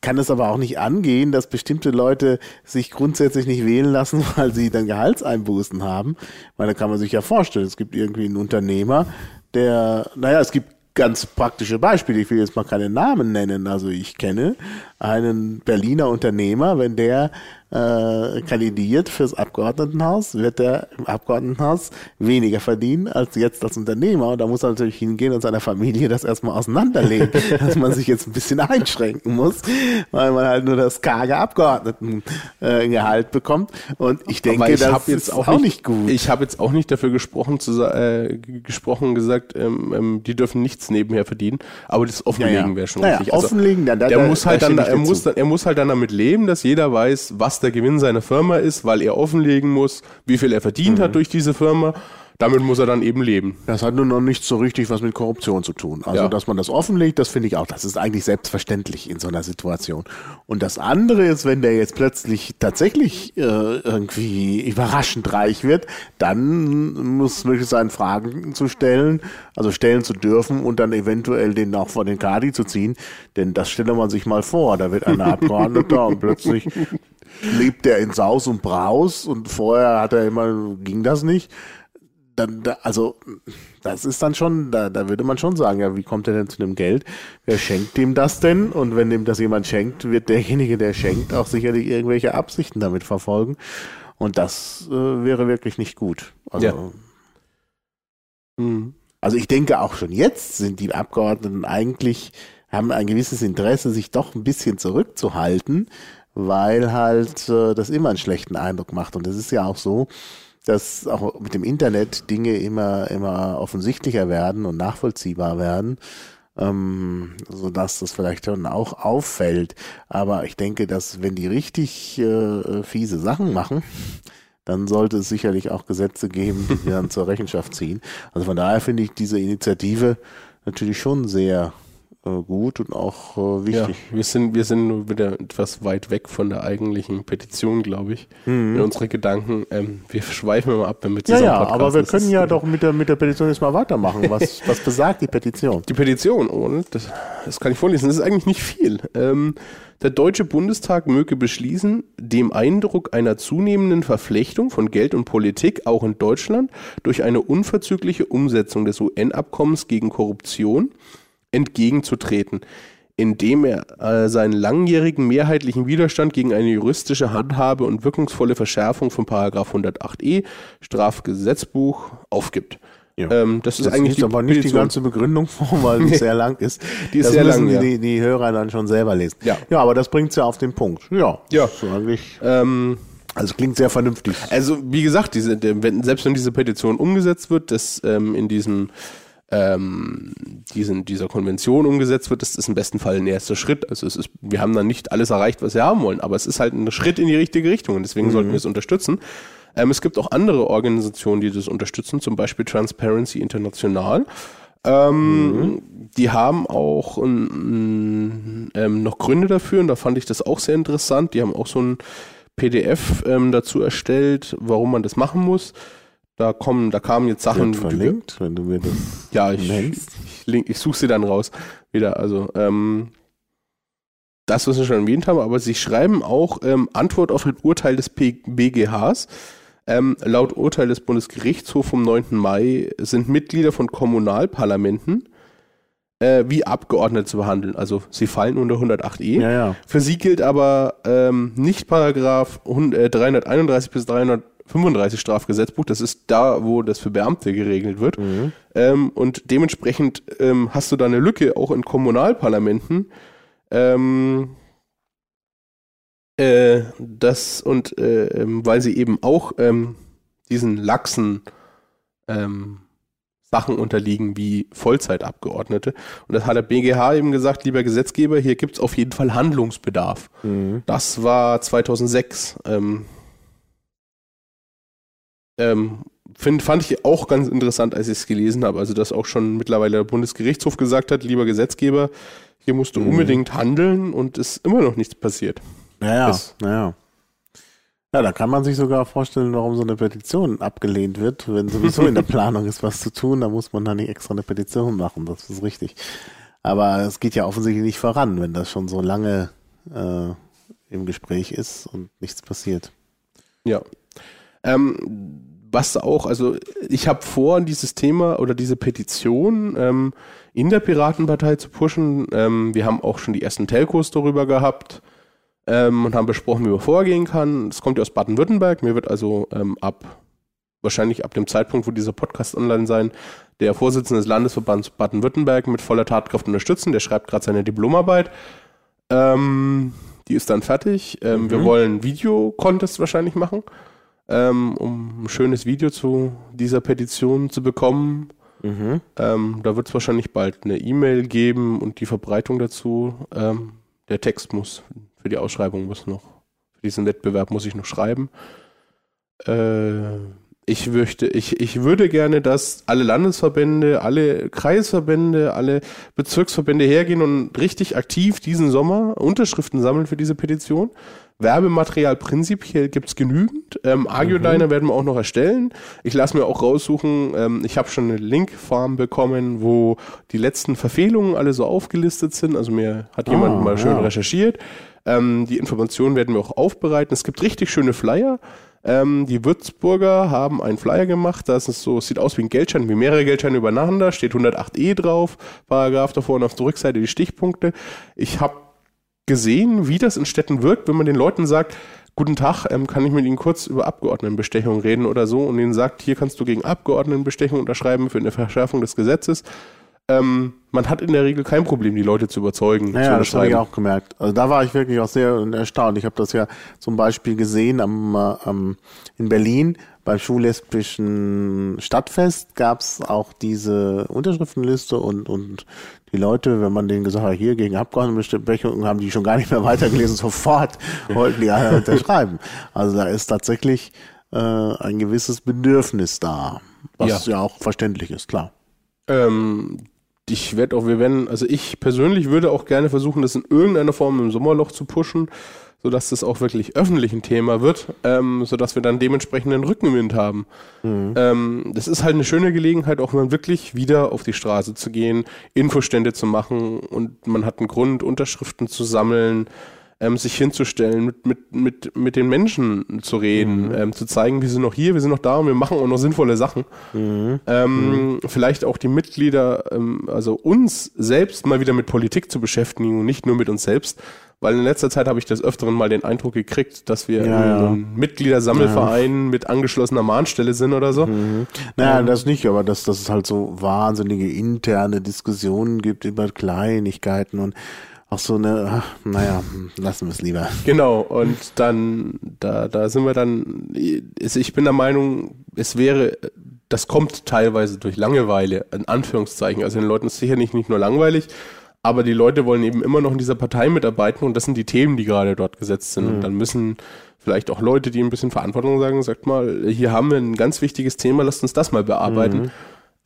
kann es aber auch nicht angehen, dass bestimmte Leute sich grundsätzlich nicht wählen lassen, *laughs* weil sie dann Gehaltseinbußen haben. Weil da kann man sich ja vorstellen, es gibt irgendwie einen Unternehmer, der, naja, es gibt ganz praktische Beispiele. Ich will jetzt mal keine Namen nennen. Also ich kenne einen Berliner Unternehmer, wenn der äh, kandidiert fürs Abgeordnetenhaus, wird er im Abgeordnetenhaus weniger verdienen als jetzt als Unternehmer. Und da muss er natürlich hingehen und seiner Familie das erstmal auseinanderlegen, *laughs* dass man sich jetzt ein bisschen einschränken muss, weil man halt nur das karge Abgeordnetengehalt äh, bekommt. Und ich denke, Aber ich das ist auch nicht, gut. Ich habe jetzt auch nicht dafür gesprochen, zu, äh, gesprochen gesagt, ähm, ähm, die dürfen nichts nebenher verdienen. Aber das Offenlegen wäre schon naja, richtig. Also, offenlegen, dann, da, der da, muss da halt dann, stimme ich er dir muss, dann, er muss halt dann damit leben, dass jeder weiß, was der Gewinn seiner Firma ist, weil er offenlegen muss, wie viel er verdient Mhm. hat durch diese Firma. damit muss er dann eben leben. Das hat nur noch nicht so richtig was mit Korruption zu tun. Also, Ja. dass man das offenlegt, das finde ich auch, das ist eigentlich selbstverständlich in so einer Situation. Und das andere ist, wenn der jetzt plötzlich tatsächlich äh, irgendwie überraschend reich wird, dann muss es möglich sein, Fragen zu stellen, also stellen zu dürfen und dann eventuell den auch vor den Kadi zu ziehen. Denn das stelle man sich mal vor, da wird ein *laughs* Abgeordneter und plötzlich lebt er in Saus und Braus und vorher hat er immer, ging das nicht dann, da, also, das ist dann schon, da, da würde man schon sagen, ja, wie kommt er denn zu dem Geld? Wer schenkt ihm das denn? Und wenn ihm das jemand schenkt, wird derjenige, der schenkt, auch sicherlich irgendwelche Absichten damit verfolgen. Und das äh, wäre wirklich nicht gut. Also, Ja. Mhm. also ich denke auch schon jetzt sind die Abgeordneten eigentlich, haben ein gewisses Interesse, sich doch ein bisschen zurückzuhalten, weil halt äh, das immer einen schlechten Eindruck macht. Und es ist ja auch so, dass auch mit dem Internet Dinge immer, immer offensichtlicher werden und nachvollziehbar werden, ähm, sodass das vielleicht schon auch auffällt. Aber ich denke, dass wenn die richtig äh, fiese Sachen machen, dann sollte es sicherlich auch Gesetze geben, die dann zur Rechenschaft ziehen. Also von daher finde ich diese Initiative natürlich schon sehr gut und auch äh, Ja, wichtig. wir sind, wir sind nur wieder etwas weit weg von der eigentlichen Petition, glaube ich. In unsere Gedanken. Ähm, wir schweifen immer ab, wenn wir Ja, zusammen ja, podcasten. aber wir Das können ja äh, doch mit der, mit der Petition jetzt mal weitermachen. Was, *laughs* was besagt die Petition? Die Petition, oder? Das, das kann ich vorlesen. Das ist eigentlich nicht viel. Ähm, der Deutsche Bundestag möge beschließen, dem Eindruck einer zunehmenden Verflechtung von Geld und Politik auch in Deutschland durch eine unverzügliche Umsetzung des UN-Abkommens gegen Korruption entgegenzutreten, indem er äh, seinen langjährigen mehrheitlichen Widerstand gegen eine juristische Handhabe und wirkungsvolle Verschärfung von Paragraph 108e Strafgesetzbuch aufgibt. Ja. Ähm, das ist Das eigentlich liest aber nicht die ganze Begründung vor, weil die sehr lang ist. Die ist das sehr müssen lang, ja. die, die Hörer dann schon selber lesen. Ja. ja aber das bringt's ja auf den Punkt. Ja, Ja. Ist eigentlich, Ähm, also klingt sehr vernünftig. Also, wie gesagt, diese, selbst wenn diese Petition umgesetzt wird, dass ähm, in diesem ähm, diesen, dieser Konvention umgesetzt wird, ist das im besten Fall ein erster Schritt. Also es ist, wir haben dann nicht alles erreicht, was wir haben wollen, aber es ist halt ein Schritt in die richtige Richtung und deswegen sollten wir es unterstützen. Ähm, es gibt auch andere Organisationen, die das unterstützen, zum Beispiel Transparency International. Ähm, Die haben auch ähm, noch Gründe dafür und da fand ich das auch sehr interessant. Die haben auch so ein PDF ähm, dazu erstellt, warum man das machen muss. Da kommen, da kamen jetzt Sachen, verlinkt, wenn du mir das ja, ich, nennst. ich, link- ich suche sie dann raus wieder. Also ähm, das, was wir schon erwähnt haben, aber sie schreiben auch ähm, Antwort auf ein Urteil des P BGHs. Ähm, laut Urteil des Bundesgerichtshofs vom 9. Mai sind Mitglieder von Kommunalparlamenten äh, wie Abgeordnete zu behandeln. Also sie fallen unter 108e. Ja, ja. Für sie gilt aber ähm, nicht Paragraph 100, äh, 331 bis 335 Strafgesetzbuch. Das ist da, wo das für Beamte geregelt wird. Ähm, und dementsprechend ähm, hast du da eine Lücke auch in Kommunalparlamenten. Ähm, äh, das und äh, ähm, weil sie eben auch ähm, diesen laxen ähm, Sachen unterliegen wie Vollzeitabgeordnete. Und das hat der BGH eben gesagt, lieber Gesetzgeber, hier gibt es auf jeden Fall Handlungsbedarf. Mhm. Das war 2006. Ähm, ähm, find, fand ich auch ganz interessant, als ich es gelesen habe. Also, dass auch schon mittlerweile der Bundesgerichtshof gesagt hat, lieber Gesetzgeber, hier musst du Mhm. unbedingt handeln und es ist immer noch nichts passiert. Ja, ja. Das- ja, ja. Ja, da kann man sich sogar vorstellen, warum so eine Petition abgelehnt wird. Wenn sowieso in der *laughs* Planung ist, was zu tun, dann muss man da nicht extra eine Petition machen. Das ist richtig. Aber es geht ja offensichtlich nicht voran, wenn das schon so lange äh, im Gespräch ist und nichts passiert. Ja. Ähm, was auch, also ich habe vor, dieses Thema oder diese Petition ähm, in der Piratenpartei zu pushen. Ähm, wir haben auch schon die ersten Telcos darüber gehabt ähm, und haben besprochen, wie man vorgehen kann. Es kommt ja aus Baden-Württemberg. Mir wird also ähm, ab, wahrscheinlich ab dem Zeitpunkt, wo dieser Podcast online sein, der Vorsitzende des Landesverbands Baden-Württemberg mit voller Tatkraft unterstützen. Der schreibt gerade seine Diplomarbeit. Ähm, die ist dann fertig. Ähm, Wir Mhm. wollen Video-Contest wahrscheinlich machen, ähm, um ein schönes Video zu dieser Petition zu bekommen. Mhm. Ähm, da wird es wahrscheinlich bald eine E-Mail geben und die Verbreitung dazu. Ähm, der Text muss für die Ausschreibung muss noch, für diesen Wettbewerb muss ich noch schreiben. Äh, ich möchte, ich, ich würde gerne, dass alle Landesverbände, alle Kreisverbände, alle Bezirksverbände hergehen und richtig aktiv diesen Sommer Unterschriften sammeln für diese Petition. Werbematerial prinzipiell gibt's genügend. Ähm, Argioliner mhm. werden wir auch noch erstellen. Ich lasse mir auch raussuchen, ähm, ich habe schon eine Linkfarm bekommen, wo die letzten Verfehlungen alle so aufgelistet sind. Also mir hat jemand oh, mal schön ja. recherchiert. Ähm, die Informationen werden wir auch aufbereiten. Es gibt richtig schöne Flyer. Ähm, die Würzburger haben einen Flyer gemacht, das ist so, sieht aus wie ein Geldschein, wie mehrere Geldscheine übereinander, steht 108e drauf, Paragraph davor und auf der Rückseite die Stichpunkte. Ich habe gesehen, wie das in Städten wirkt, wenn man den Leuten sagt, guten Tag, ähm, kann ich mit Ihnen kurz über Abgeordnetenbestechung reden oder so und ihnen sagt, hier kannst du gegen Abgeordnetenbestechung unterschreiben für eine Verschärfung des Gesetzes. Ähm, man hat in der Regel kein Problem, die Leute zu überzeugen. Naja, zu das habe ich auch gemerkt. Also da war ich wirklich auch sehr erstaunt. Ich habe das ja zum Beispiel gesehen am, am, in Berlin beim schullesbischen Stadtfest gab es auch diese Unterschriftenliste und, und die Leute, wenn man denen gesagt hat, hier gegen Abgeordnetenbestechung, haben die schon gar nicht mehr *laughs* weitergelesen, sofort wollten die alle unterschreiben. Also da ist tatsächlich äh, ein gewisses Bedürfnis da, was ja, ja auch verständlich ist, klar. Ähm, ich werde auch, wir werden, also ich persönlich würde auch gerne versuchen, das in irgendeiner Form im Sommerloch zu pushen, sodass das auch wirklich öffentlich ein Thema wird, ähm, sodass wir dann dementsprechend einen Rückenwind haben. Mhm. Ähm, das ist halt eine schöne Gelegenheit, auch mal wirklich wieder auf die Straße zu gehen, Infostände zu machen und man hat einen Grund, Unterschriften zu sammeln ähm, sich hinzustellen, mit, mit, mit, mit den Menschen zu reden, mhm. ähm, zu zeigen, wir sind noch hier, wir sind noch da und wir machen auch noch sinnvolle Sachen. Mhm. Ähm, mhm. Vielleicht auch die Mitglieder, ähm, also uns selbst mal wieder mit Politik zu beschäftigen und nicht nur mit uns selbst. Weil in letzter Zeit habe ich das öfteren mal den Eindruck gekriegt, dass wir ja, ja. ein Mitgliedersammelverein ja. mit angeschlossener Mahnstelle sind oder so. Mhm. Naja, ähm, das nicht, aber dass, dass es halt so wahnsinnige interne Diskussionen gibt über Kleinigkeiten und auch so eine, naja, lassen wir es lieber. Genau, und dann, da, da sind wir dann, ich bin der Meinung, es wäre, das kommt teilweise durch Langeweile, in Anführungszeichen. Also den Leuten ist sicherlich nicht nur langweilig, aber die Leute wollen eben immer noch in dieser Partei mitarbeiten und das sind die Themen, die gerade dort gesetzt sind. Mhm. Und dann müssen vielleicht auch Leute, die ein bisschen Verantwortung sagen, sagt mal, hier haben wir ein ganz wichtiges Thema, lasst uns das mal bearbeiten. Mhm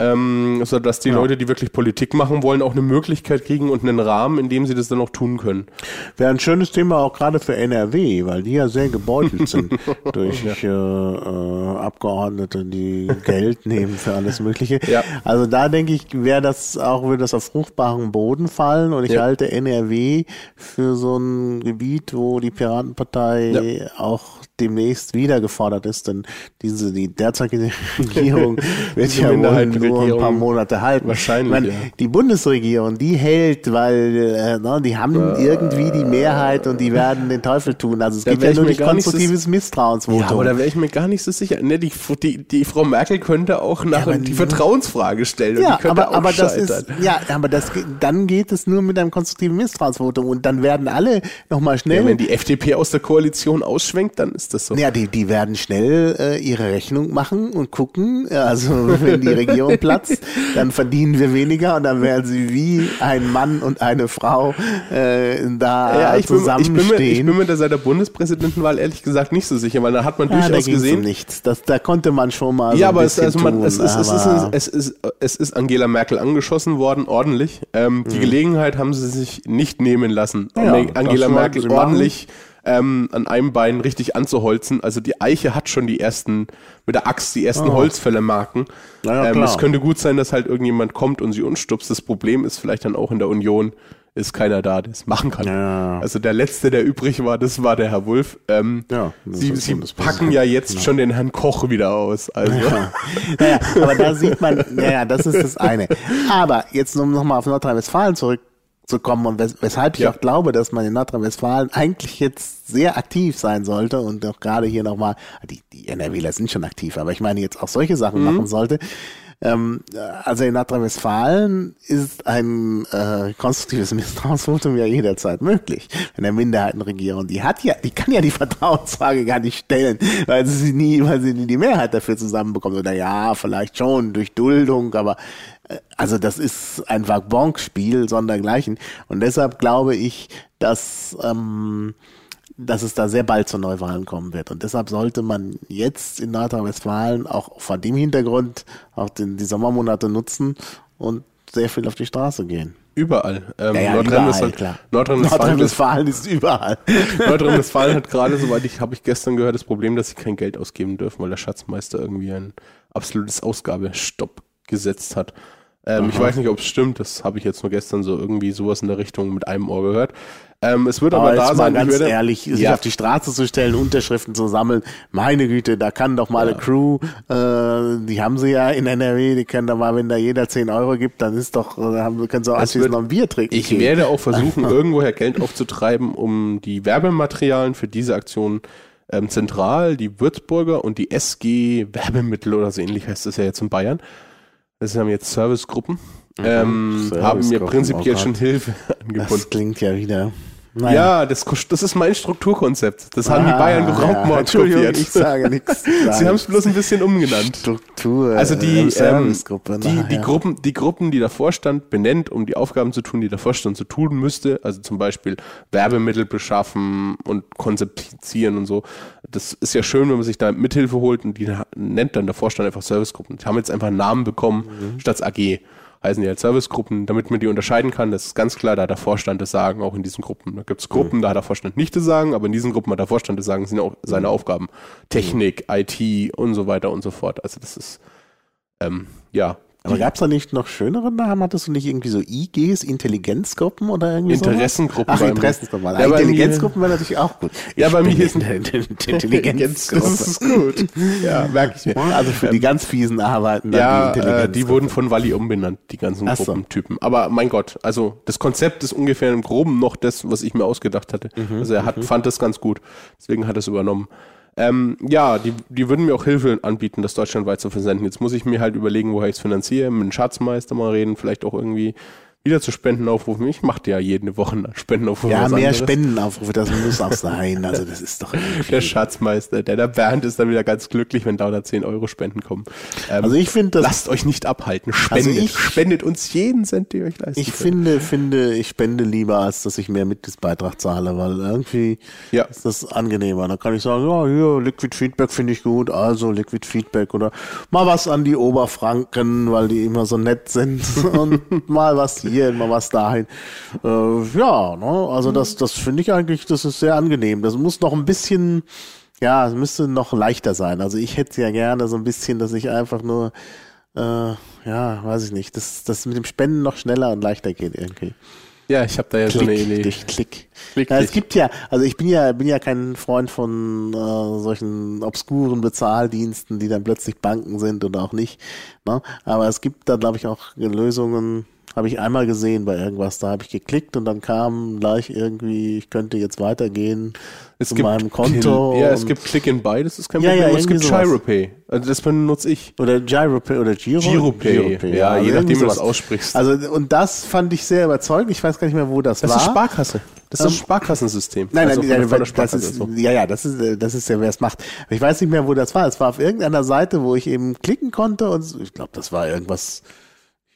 ähm, sodass die ja. Leute, die wirklich Politik machen wollen, auch eine Möglichkeit kriegen und einen Rahmen, in dem sie das dann auch tun können. Wäre ein schönes Thema auch gerade für NRW, weil die ja sehr gebeutelt sind *laughs* durch ja. äh, Abgeordnete, die Geld *laughs* nehmen für alles Mögliche. Ja. Also da denke ich, wäre das auch, würde das auf fruchtbaren Boden fallen und ich halte NRW für so ein Gebiet, wo die Piratenpartei auch demnächst wieder gefordert ist, denn diese, die derzeitige *laughs* Regierung wird ja wohl nur ein paar Monate halten. Wahrscheinlich. Meine, ja. Die Bundesregierung, die hält, weil äh, ne, die haben äh, irgendwie die Mehrheit und die werden den Teufel tun. Also es geht ja nur durch konstruktives Misstrauensvotum. Ja, aber da wäre ich mir gar nicht so sicher. Ne, die, die, die Frau Merkel könnte auch nach ja, die Vertrauensfrage stellen. Ja, aber, aber das ist, ja, aber das, dann geht es nur mit einem konstruktiven Misstrauensvotum und dann werden alle nochmal schnell. Ja, wenn die FDP aus der Koalition ausschwenkt, dann ist ist das so? Ja, die, die werden schnell äh, ihre Rechnung machen und gucken. Also *laughs* wenn die Regierung platzt, dann verdienen wir weniger und dann werden sie wie ein Mann und eine Frau äh, da ja, ich zusammenstehen. Bin, ich, bin mir, ich bin mir da seit der Bundespräsidentenwahl ehrlich gesagt nicht so sicher, weil da hat man ja, durchaus da gesehen. Um nichts. Das, da konnte man schon mal. Ja, so aber es, also man, tun, es, ist, es, ist, es, ist, es ist Angela Merkel angeschossen worden, ordentlich. Ähm, die mhm. Gelegenheit haben sie sich nicht nehmen lassen. Ja, Angela Merkel ordentlich. Machen ähm, an einem Bein richtig anzuholzen. Also die Eiche hat schon die ersten, mit der Axt die ersten oh. Holzfällemarken. Ja, ähm, es könnte gut sein, dass halt irgendjemand kommt und sie unstupst. Das Problem ist vielleicht dann auch in der Union, ist keiner da, der es machen kann. Ja. Also der letzte, der übrig war, das war der Herr Wulff. Ähm, ja, sie sie packen ja jetzt genau. schon den Herrn Koch wieder aus. Also. Ja. Naja, aber da sieht man, ja, das ist das eine. Aber jetzt um nochmal auf Nordrhein-Westfalen zurück zu kommen und wes weshalb ich ja. auch glaube, dass man in Nordrhein-Westfalen eigentlich jetzt sehr aktiv sein sollte und auch gerade hier nochmal, die, die NRWler sind schon aktiv, aber ich meine jetzt auch solche Sachen mhm. machen sollte. Ähm, also in Nordrhein-Westfalen ist ein äh, konstruktives *laughs* Misstrauensvotum ja jederzeit möglich. Wenn der Minderheitenregierung, die hat ja, die kann ja die Vertrauensfrage gar nicht stellen, weil sie nie, weil sie nie die Mehrheit dafür zusammenbekommt. Oder ja, vielleicht schon durch Duldung, aber also das ist ein Vagbonk-Spiel sondergleichen. Und deshalb glaube ich, dass ähm, dass es da sehr bald zu Neuwahlen kommen wird. Und deshalb sollte man jetzt in Nordrhein-Westfalen auch vor dem Hintergrund auch den, die Sommermonate nutzen und sehr viel auf die Straße gehen. Überall. Ähm, ja, ja, Nordrhein-Westfalen Nordrhein Nordrhein ist überall. *laughs* Nordrhein-Westfalen hat gerade, soweit ich, habe ich gestern gehört, das Problem, dass sie kein Geld ausgeben dürfen, weil der Schatzmeister irgendwie ein absolutes Ausgabestopp gesetzt hat. Ähm, ich weiß nicht, ob es stimmt, das habe ich jetzt nur gestern so irgendwie sowas in der Richtung mit einem Ohr gehört. Ähm, es wird aber, aber da sein, ganz würde, ehrlich, sich ja. auf die Straße zu stellen, Unterschriften zu sammeln. Meine Güte, da kann doch mal ja. eine Crew, äh, die haben sie ja in NRW, die können da mal, wenn da jeder 10 Euro gibt, dann ist doch, da haben, können sie auch anschließend noch ein Bier trinken. Ich gehen. werde auch versuchen, *laughs* irgendwoher Geld aufzutreiben, um die Werbematerialien für diese Aktion ähm, zentral, die Würzburger und die SG Werbemittel oder so ähnlich heißt das ja jetzt in Bayern. Das sind jetzt Servicegruppen. Mhm. Ähm, Service haben mir prinzipiell oh schon Hilfe angeboten. Das klingt ja wieder naja. Ja, das, das ist mein Strukturkonzept. Das haben ah, die Bayern Raubmord ja, kopiert. ich sage nichts. *laughs* Sie haben es bloß ein bisschen umgenannt. Struktur. Also die, äh, ähm, die, die, Gruppen, die Gruppen, die der Vorstand benennt, um die Aufgaben zu tun, die der Vorstand zu tun müsste, also zum Beispiel Werbemittel beschaffen und konzeptieren und so. Das ist ja schön, wenn man sich da Mithilfe holt und die nennt dann der Vorstand einfach Servicegruppen. Die haben jetzt einfach einen Namen bekommen mhm. statt AG heißen die halt Servicegruppen, damit man die unterscheiden kann. Das ist ganz klar, da hat der Vorstand das Sagen, auch in diesen Gruppen. Da gibt es Gruppen, mhm. da hat der Vorstand nicht das Sagen, aber in diesen Gruppen hat der Vorstand das Sagen, sind auch seine mhm. Aufgaben. Technik, mhm. IT und so weiter und so fort. Also das ist, ähm, ja, aber gab es da nicht noch schönere Namen? Hattest du nicht irgendwie so IGs, Intelligenzgruppen oder irgendwie so? Interessengruppen. Ach, Interessengruppen. Ja, Intelligenzgruppen wäre natürlich auch gut. Ja, bei mir ist Intelligenzgruppe. Das ist gut. *laughs* Ja, merke ich mir. Also für die ganz fiesen Arbeiten. Ja, die, äh, die wurden von Walli umbenannt, die ganzen Ach Gruppentypen. So. Aber mein Gott, also das Konzept ist ungefähr im Groben noch das, was ich mir ausgedacht hatte. Mhm, also er hat, mhm. fand das ganz gut. Deswegen hat er es übernommen. Ähm, ja, die, die würden mir auch Hilfe anbieten, das deutschlandweit zu versenden. Jetzt muss ich mir halt überlegen, woher ich es finanziere, mit dem Schatzmeister mal reden, vielleicht auch irgendwie wieder zu Spendenaufrufen. Ich mache ja jede Woche Spendenaufrufe. Ja, mehr anderes. Spendenaufrufe, das muss auch *laughs* sein. Also das ist doch irgendwie. Der Schatzmeister, der, der Bernd ist dann wieder ganz glücklich, wenn da oder 10 Euro Spenden kommen. Ähm, also ich finde Lasst euch nicht abhalten. Spendet. Also ich, spendet uns jeden Cent, den ihr euch leisten Ich könnt. finde, finde, ich spende lieber, als dass ich mehr Mitgliedsbeitrag zahle, weil irgendwie ja. ist das angenehmer. Da kann ich sagen, ja, hier, Liquid Feedback finde ich gut, also Liquid Feedback oder mal was an die Oberfranken, weil die immer so nett sind *laughs* und mal was *laughs* hier hier, mal was dahin. Äh, ja, ne? also das, das finde ich eigentlich, das ist sehr angenehm. Das muss noch ein bisschen, ja, es müsste noch leichter sein. Also ich hätte ja gerne so ein bisschen, dass ich einfach nur, äh, ja, weiß ich nicht, dass das mit dem Spenden noch schneller und leichter geht irgendwie. Ja, ich habe da ja Klick, so eine Idee. Durch Klick. Klick ja, es gibt ja, also ich bin ja, bin ja kein Freund von äh, solchen obskuren Bezahldiensten, die dann plötzlich Banken sind oder auch nicht. Ne? Aber es gibt da, glaube ich, auch Lösungen, habe ich einmal gesehen bei irgendwas, da habe ich geklickt und dann kam gleich irgendwie, ich könnte jetzt weitergehen es zu meinem Konto. Ja, es gibt Click in Buy, das ist kein Problem. Ja, ja, es gibt GiroPay. Also das benutze ich. Oder GiroPay oder Giro? GiroPay. Giropay ja, ja, je nachdem, wie du das aussprichst. Also und das fand ich sehr überzeugend. Ich weiß gar nicht mehr, wo das, das war. Das ist Sparkasse. Das ist das ähm, Sparkassensystem. Nein, nein, also nein, nein das ist, so. ja, ja, das ist, das ist ja, wer es macht. Ich weiß nicht mehr, wo das war. Es war auf irgendeiner Seite, wo ich eben klicken konnte und ich glaube, das war irgendwas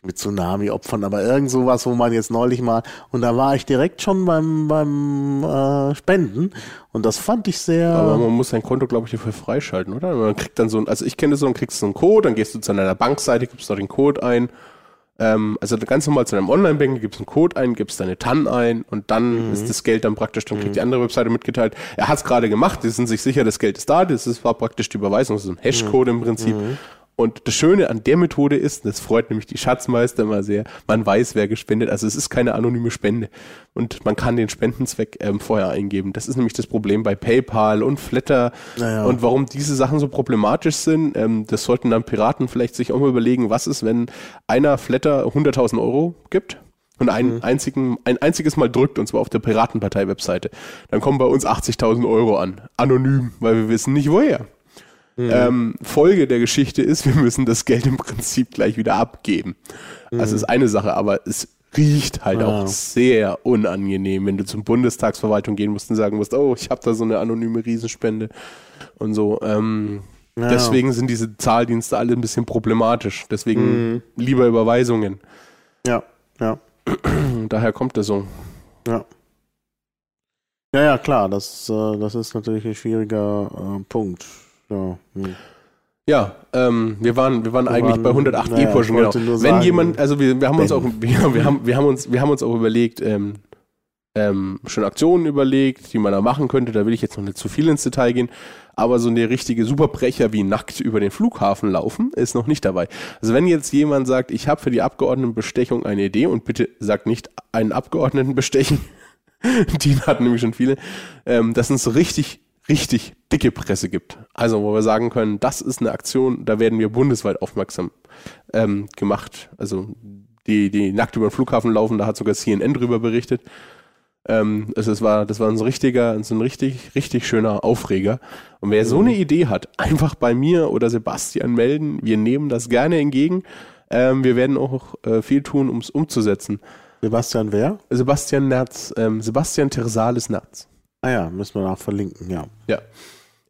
mit Tsunami-Opfern, aber irgend sowas, wo man jetzt neulich mal, und da war ich direkt schon beim, beim äh, Spenden und das fand ich sehr. Aber man muss sein Konto, glaube ich, dafür freischalten, oder? Man kriegt dann so ein, also ich kenne so, dann kriegst du so einen Code, dann gehst du zu einer Bankseite, gibst da den Code ein, ähm, also ganz normal zu einem Online-Banking gibst einen Code ein, gibst deine TAN ein und dann mhm. ist das Geld dann praktisch, dann kriegt mhm. die andere Webseite mitgeteilt. Er hat es gerade gemacht, die sind sich sicher, das Geld ist da, das ist, war praktisch die Überweisung, das ist ein Hashcode mhm. im Prinzip. Und das Schöne an der Methode ist, das freut nämlich die Schatzmeister immer sehr, man weiß, wer gespendet. Also es ist keine anonyme Spende. Und man kann den Spendenzweck ähm, vorher eingeben. Das ist nämlich das Problem bei PayPal und Flatter. Naja. Und warum diese Sachen so problematisch sind, ähm, das sollten dann Piraten vielleicht sich auch mal überlegen, was ist, wenn einer Flatter 100.000 Euro gibt und ein, mhm. einzigen, ein einziges Mal drückt, und zwar auf der Piratenpartei-Webseite. Dann kommen bei uns 80.000 Euro an. Anonym, weil wir wissen nicht woher. Mhm. Ähm, Folge der Geschichte ist, wir müssen das Geld im Prinzip gleich wieder abgeben. Mhm. Das ist eine Sache, aber es riecht halt wow. auch sehr unangenehm, wenn du zum Bundestagsverwaltung gehen musst und sagen musst, oh, ich habe da so eine anonyme Riesenspende und so. Ähm, ja. Deswegen sind diese Zahldienste alle ein bisschen problematisch. Deswegen mhm. lieber Überweisungen. Ja, ja. Daher kommt das so. Ja. Ja, ja, klar, das, äh, das ist natürlich ein schwieriger äh, Punkt. Ja, hm. Ja, ähm, wir waren, wir waren Wir eigentlich waren- bei 108 naja, E-Pushen, genau. Wenn sagen, jemand, also wir, wir haben uns auch, *laughs* wir, wir haben, wir haben uns, wir haben uns auch überlegt, ähm, ähm, schon Aktionen überlegt, die man da machen könnte. Da will ich jetzt noch nicht zu viel ins Detail gehen. Aber so eine richtige Superbrecher wie nackt über den Flughafen laufen ist noch nicht dabei. Also wenn jetzt jemand sagt, ich habe für die Abgeordnetenbestechung eine Idee und bitte sagt nicht einen Abgeordneten bestechen, *laughs* die hatten nämlich schon viele, ähm, dass es so richtig, richtig dicke Presse gibt. Also wo wir sagen können, das ist eine Aktion, da werden wir bundesweit aufmerksam ähm, gemacht. Also die, die nackt über den Flughafen laufen, da hat sogar CNN drüber berichtet. Ähm, also es war, das war ein richtiger, so ein richtig, richtig schöner Aufreger. Und wer so eine Idee hat, einfach bei mir oder Sebastian melden. Wir nehmen das gerne entgegen. Ähm, wir werden auch äh, viel tun, um es umzusetzen. Sebastian wer? Sebastian Nerz, ähm, Sebastian Tersales Nerz. Ah ja, müssen wir noch verlinken, ja. Ja.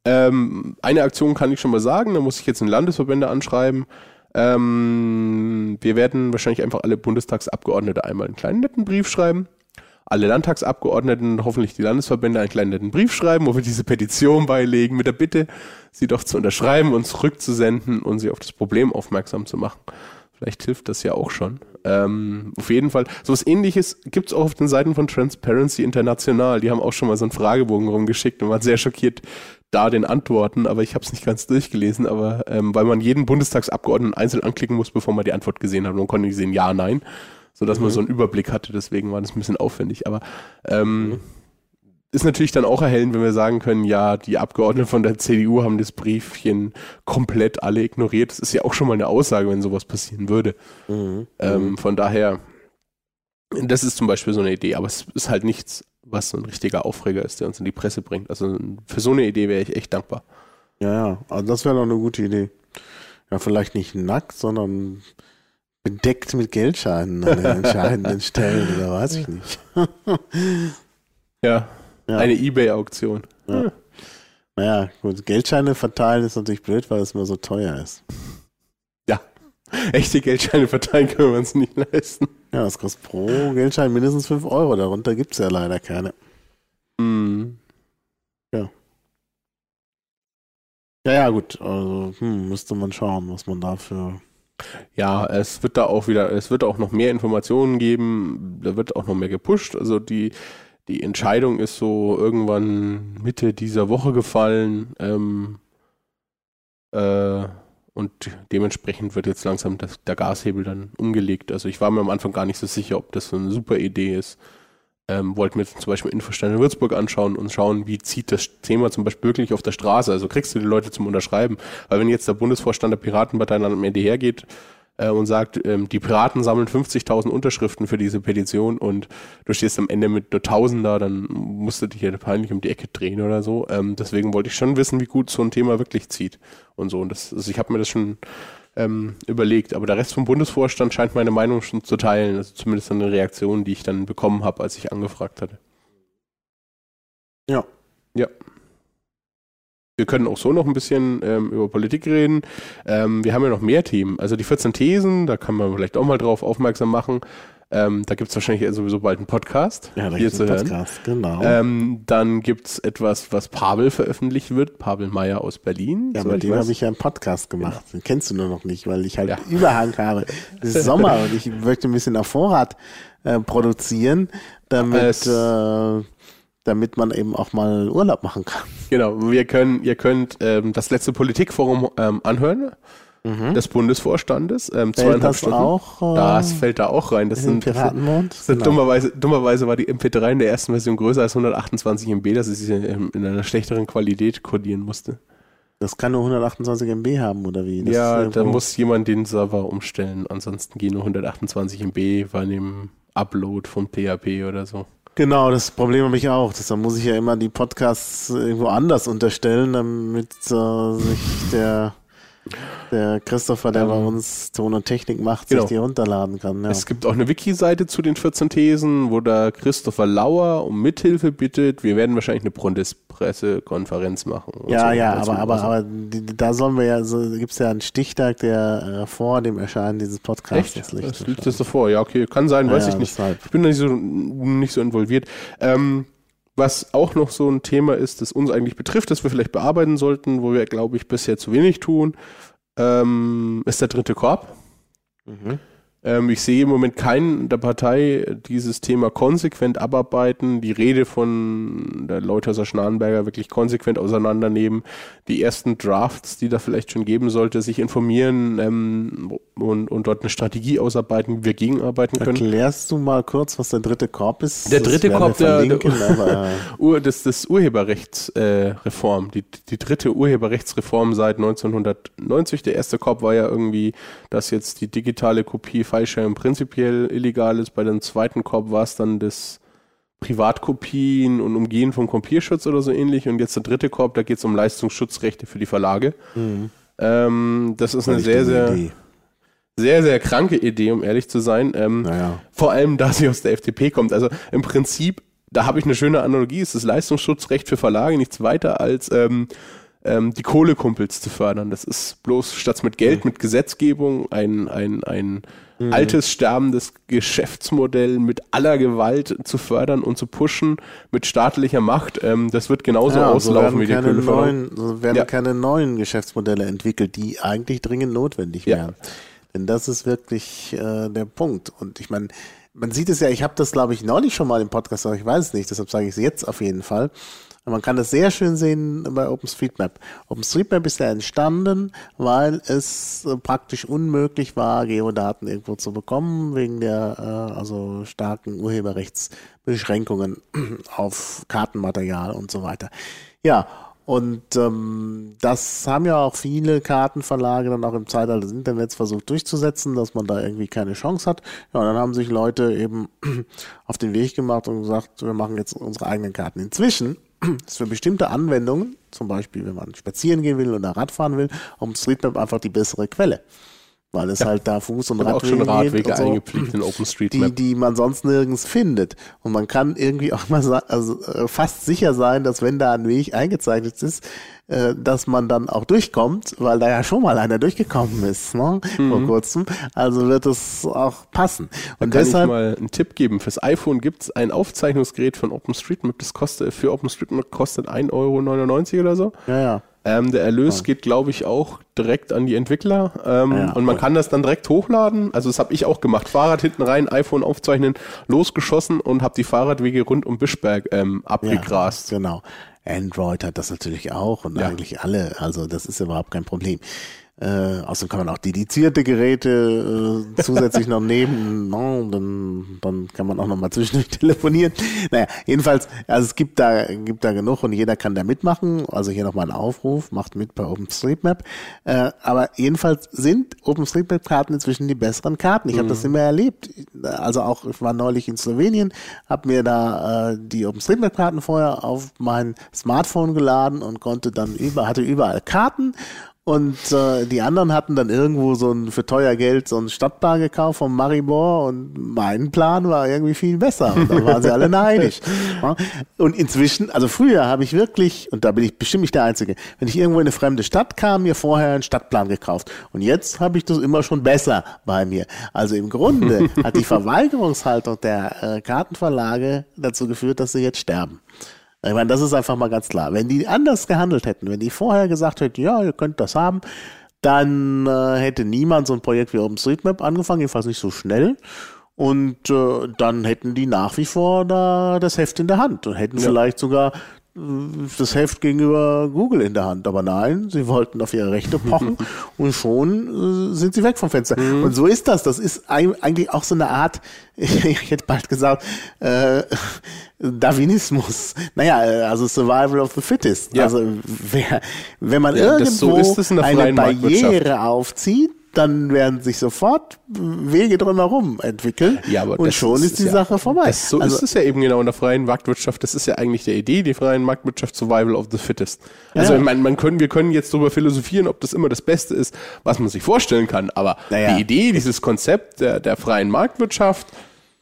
Ähm, eine Aktion kann ich schon mal sagen, da muss ich jetzt in Landesverbände anschreiben. Ähm, wir werden wahrscheinlich einfach alle Bundestagsabgeordnete einmal einen kleinen netten Brief schreiben. Alle Landtagsabgeordneten, hoffentlich die Landesverbände, einen kleinen netten Brief schreiben, wo wir diese Petition beilegen, mit der Bitte, sie doch zu unterschreiben, uns zurückzusenden und sie auf das Problem aufmerksam zu machen. Vielleicht hilft das ja auch schon. Ähm, auf jeden Fall. So was ähnliches gibt es auch auf den Seiten von Transparency International. Die haben auch schon mal so einen Fragebogen rumgeschickt und waren sehr schockiert da den Antworten, aber ich habe es nicht ganz durchgelesen, aber ähm, weil man jeden Bundestagsabgeordneten einzeln anklicken muss, bevor man die Antwort gesehen hat. Man konnte nicht sehen, ja, nein, sodass man so einen Überblick hatte, deswegen war das ein bisschen aufwendig. Aber ähm, ist natürlich dann auch erhellend, wenn wir sagen können, ja, die Abgeordneten von der CDU haben das Briefchen komplett alle ignoriert. Das ist ja auch schon mal eine Aussage, wenn sowas passieren würde. Mhm. Ähm, von daher, das ist zum Beispiel so eine Idee, aber es ist halt nichts, was so ein richtiger Aufreger ist, der uns in die Presse bringt. Also für so eine Idee wäre ich echt dankbar. Ja, ja, also das wäre doch eine gute Idee. Ja, vielleicht nicht nackt, sondern bedeckt mit Geldscheinen an den *laughs* entscheidenden Stellen oder weiß ich nicht. Ja, Ja. eine Ebay-Auktion. Naja, gut, Geldscheine verteilen ist natürlich blöd, weil es immer so teuer ist. Echte Geldscheine verteilen können wir uns nicht leisten. Ja, das kostet pro Geldschein mindestens 5 Euro. Darunter gibt es ja leider keine. Mhm. Ja, ja, gut. Also, hm, müsste man schauen, was man dafür. Ja, es wird da auch wieder, es wird auch noch mehr Informationen geben, da wird auch noch mehr gepusht. Also die, die Entscheidung ist so irgendwann Mitte dieser Woche gefallen. Ähm, äh, und dementsprechend wird jetzt langsam das, der Gashebel dann umgelegt. Also ich war mir am Anfang gar nicht so sicher, ob das so eine super Idee ist. Ähm, wollten jetzt zum Beispiel Infostein in Würzburg anschauen und schauen, wie zieht das Thema zum Beispiel wirklich auf der Straße. Also kriegst du die Leute zum Unterschreiben. Weil wenn jetzt der Bundesvorstand der Piratenpartei dann am Ende hergeht äh, und sagt, ähm, die Piraten sammeln 50.000 Unterschriften für diese Petition und du stehst am Ende mit nur 1000 da, dann musst du dich ja peinlich um die Ecke drehen oder so. Ähm, deswegen wollte ich schon wissen, wie gut so ein Thema wirklich zieht und so. Und das, also ich habe mir das schon ähm, überlegt. Aber der Rest vom Bundesvorstand scheint meine Meinung schon zu teilen. Also zumindest eine Reaktion, die ich dann bekommen habe, als ich angefragt hatte. Ja. Ja. Wir können auch so noch ein bisschen ähm, über Politik reden. Ähm, wir haben ja noch mehr Themen. Also die 14 Thesen, da kann man vielleicht auch mal drauf aufmerksam machen. Ähm, da gibt es wahrscheinlich sowieso bald einen Podcast Ja, da gibt's zu einen hören. Podcast, genau. Ähm, dann gibt es etwas, was Pavel veröffentlicht wird. Pavel Meyer aus Berlin. ja, mit dem habe ich ja einen Podcast gemacht. Den kennst du nur noch nicht, weil ich halt Ja. *laughs* Überhang habe. Es ist Sommer und ich möchte ein bisschen auf Vorrat äh, produzieren, damit, Es- äh, damit man eben auch mal Urlaub machen kann. Genau, wir können, ihr könnt ähm, das letzte Politikforum ähm, anhören des Bundesvorstandes. Ähm, Mhm. Fällt zweieinhalb das Stunden. auch äh, Das fällt da auch rein. Das in sind, Piratenmond? das sind Genau. dummerweise, dummerweise war die MP3 in der ersten Version größer als 128 MB, dass ich sie ähm, in einer schlechteren Qualität codieren musste. Das kann nur 128 MB haben, oder wie? Das ja, da muss jemand den Server umstellen. Ansonsten gehen nur 128 MB bei dem Upload vom PHP oder so. Genau, das Problem habe ich auch. Deshalb muss ich ja immer die Podcasts irgendwo anders unterstellen, damit äh, sich der, der Christopher, der Ähm, bei uns Ton und Technik macht, genau. sich die runterladen kann. Ja. Es gibt auch eine Wiki-Seite zu den 14 Thesen, wo da Christopher Lauer um Mithilfe bittet. Wir werden wahrscheinlich eine Bundespressekonferenz machen. Ja, so ja, aber, aber, Also- aber die, da sollen wir ja, so gibt es ja einen Stichtag, der äh, vor dem Erscheinen dieses Podcasts Echt? liegt. Das liegt das so vor. Ja, okay, kann sein, weiß Ja, ich nicht. deshalb. Ich bin da nicht so, nicht so involviert. Ähm, was auch noch so ein Thema ist, das uns eigentlich betrifft, das wir vielleicht bearbeiten sollten, wo wir, glaube ich, bisher zu wenig tun, ähm, ist der dritte Korb. Mhm. Ähm, ich sehe im Moment keinen in der Partei dieses Thema konsequent abarbeiten, die Rede von der Leuthauser Schnarrenberger wirklich konsequent auseinandernehmen, die ersten Drafts, die da vielleicht schon geben sollte, sich informieren ähm, und, und dort eine Strategie ausarbeiten, wie wir gegenarbeiten können. Erklärst du mal kurz, was der dritte Korb ist? Der dritte Korb, der, der *laughs* Ur, das, das Urheberrechtsreform, äh, die, die dritte Urheberrechtsreform seit 1990. Der erste Korb war ja irgendwie, dass jetzt die digitale Kopie Fallschirm prinzipiell illegal ist. Bei dem zweiten Korb war es dann das Privatkopien und Umgehen vom Kopierschutz oder so ähnlich. Und jetzt der dritte Korb, da geht es um Leistungsschutzrechte für die Verlage. Mhm. Ähm, das ist eine sehr, sehr, Idee. sehr, sehr kranke Idee, um ehrlich zu sein. Ähm, naja. Vor allem, da sie aus der FDP kommt. Also im Prinzip, da habe ich eine schöne Analogie, ist das Leistungsschutzrecht für Verlage nichts weiter als ähm, ähm, die Kohlekumpels zu fördern. Das ist bloß statt mit Geld, mhm. mit Gesetzgebung ein, ein, ein mhm. altes, sterbendes Geschäftsmodell mit aller Gewalt zu fördern und zu pushen, mit staatlicher Macht. Ähm, das wird genauso ja, auslaufen so wie die neuen, So werden ja. keine neuen Geschäftsmodelle entwickelt, die eigentlich dringend notwendig wären. Ja. Denn das ist wirklich äh, der Punkt. Und ich meine, man sieht es ja, ich habe das, glaube ich, neulich schon mal im Podcast, aber ich weiß es nicht, deshalb sage ich es jetzt auf jeden Fall. Man kann das sehr schön sehen bei OpenStreetMap. OpenStreetMap ist ja entstanden, weil es äh, praktisch unmöglich war, Geodaten irgendwo zu bekommen, wegen der äh, also starken Urheberrechtsbeschränkungen *clears throat* auf Kartenmaterial und so weiter. Ja, und ähm, das haben ja auch viele Kartenverlage dann auch im Zeitalter des Internets versucht durchzusetzen, dass man da irgendwie keine Chance hat. Ja, und dann haben sich Leute eben *clears throat* auf den Weg gemacht und gesagt, wir machen jetzt unsere eigenen Karten. Inzwischen ist für bestimmte Anwendungen, zum Beispiel wenn man spazieren gehen will oder Radfahren will, OpenStreetMap einfach die bessere Quelle. Weil es ja. halt da Fuß- und Radwege, auch schon Radwege so, eingepflegt in OpenStreetMap. Die, die man sonst nirgends findet. Und man kann irgendwie auch mal also, äh, fast sicher sein, dass wenn da ein Weg eingezeichnet ist, äh, dass man dann auch durchkommt, weil da ja schon mal einer durchgekommen ist, ne? Mhm. vor kurzem. Also wird es auch passen. Und da kann deshalb, ich mal einen Tipp geben. Fürs iPhone gibt es ein Aufzeichnungsgerät von OpenStreetMap, das kostet für OpenStreetMap kostet 1,99 Euro oder so. Ja, ja. Ähm, der Erlös geht, glaube ich, auch direkt an die Entwickler. Ähm, ja, und man kann das dann direkt hochladen. Also das habe ich auch gemacht. Fahrrad hinten rein, iPhone aufzeichnen, losgeschossen und habe die Fahrradwege rund um Bischberg ähm, abgegrast. Ja, genau. Android hat das natürlich auch und ja. eigentlich alle. Also das ist überhaupt kein Problem. Äh, außerdem kann man auch dedizierte Geräte äh, zusätzlich noch nehmen. *laughs* No, dann, dann kann man auch noch mal zwischendurch *laughs* telefonieren. Naja, jedenfalls, also es gibt da, gibt da genug und jeder kann da mitmachen. Also hier nochmal ein Aufruf, macht mit bei OpenStreetMap. Äh, aber jedenfalls sind OpenStreetMap-Karten inzwischen die besseren Karten. Ich mhm. habe das immer erlebt. Also auch, ich war neulich in Slowenien, habe mir da äh, die OpenStreetMap-Karten vorher auf mein Smartphone geladen und konnte dann über, hatte überall Karten und äh, die anderen hatten dann irgendwo so ein für teuer Geld so ein Stadtplan gekauft vom Maribor und mein Plan war irgendwie viel besser. Und da waren sie alle neidisch. *laughs* Und inzwischen, also früher habe ich wirklich, und da bin ich bestimmt nicht der Einzige, wenn ich irgendwo in eine fremde Stadt kam, mir vorher einen Stadtplan gekauft. Und jetzt habe ich das immer schon besser bei mir. Also im Grunde *laughs* hat die Verweigerungshaltung der äh, Kartenverlage dazu geführt, dass sie jetzt sterben. Ich meine, das ist einfach mal ganz klar. Wenn die anders gehandelt hätten, wenn die vorher gesagt hätten, ja, ihr könnt das haben, dann äh, hätte niemand so ein Projekt wie OpenStreetMap angefangen, jedenfalls nicht so schnell. Und äh, dann hätten die nach wie vor da das Heft in der Hand und hätten ja. vielleicht sogar das Heft gegenüber Google in der Hand. Aber nein, sie wollten auf ihre Rechte pochen *laughs* und schon äh, sind sie weg vom Fenster. Mhm. Und so ist das. Das ist eigentlich auch so eine Art, *laughs* ich hätte bald gesagt, äh, *laughs* Darwinismus. Naja, äh, also Survival of the Fittest. Ja. Also wer, wenn man ja, irgendwo so eine Barriere aufzieht, dann werden sich sofort Wege drumherum entwickeln ja, aber und schon ist, die ja, Sache vorbei. Das, so also, ist es ja eben genau in der freien Marktwirtschaft. Das ist ja eigentlich der Idee, die freien Marktwirtschaft Survival of the Fittest. Also ja. ich meine, man können, wir können jetzt darüber philosophieren, ob das immer das Beste ist, was man sich vorstellen kann, aber naja. die Idee, dieses Konzept der, der freien Marktwirtschaft,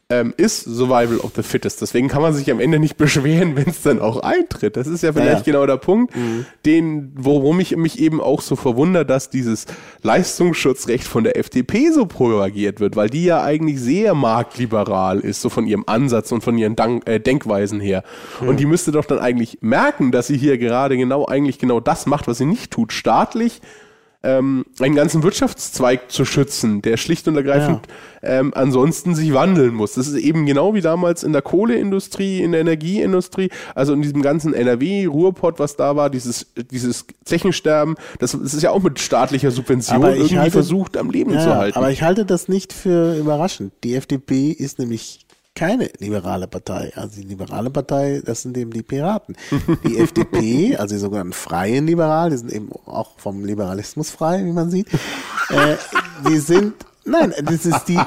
ähm, ist Survival of the Fittest. Deswegen kann man sich am Ende nicht *laughs* beschweren, wenn es dann auch eintritt. Das ist ja vielleicht Ja. genau der Punkt, Mhm. den, worum ich mich eben auch so verwundert, dass dieses Leistungsschutzrecht von der FDP so propagiert wird, weil die ja eigentlich sehr marktliberal ist, so von ihrem Ansatz und von ihren Dank, äh, Denkweisen her. Und die müsste doch dann eigentlich merken, dass sie hier gerade genau eigentlich genau das macht, was sie nicht tut, staatlich ähm, einen ganzen Wirtschaftszweig zu schützen, der schlicht und ergreifend ähm, ansonsten sich wandeln muss. Das ist eben genau wie damals in der Kohleindustrie, in der Energieindustrie, also in diesem ganzen NRW, Ruhrpott, was da war, dieses, dieses Zechensterben, das, das ist ja auch mit staatlicher Subvention irgendwie halte- versucht am Leben Ja, zu ja, halten. aber ich halte das nicht für überraschend. Die FDP ist nämlich keine liberale Partei. Also die liberale Partei, das sind eben die Piraten. Die *laughs* FDP, also die sogenannten freien Liberalen, die sind eben auch vom Liberalismus frei, wie man sieht. Äh, die sind, nein, das ist die,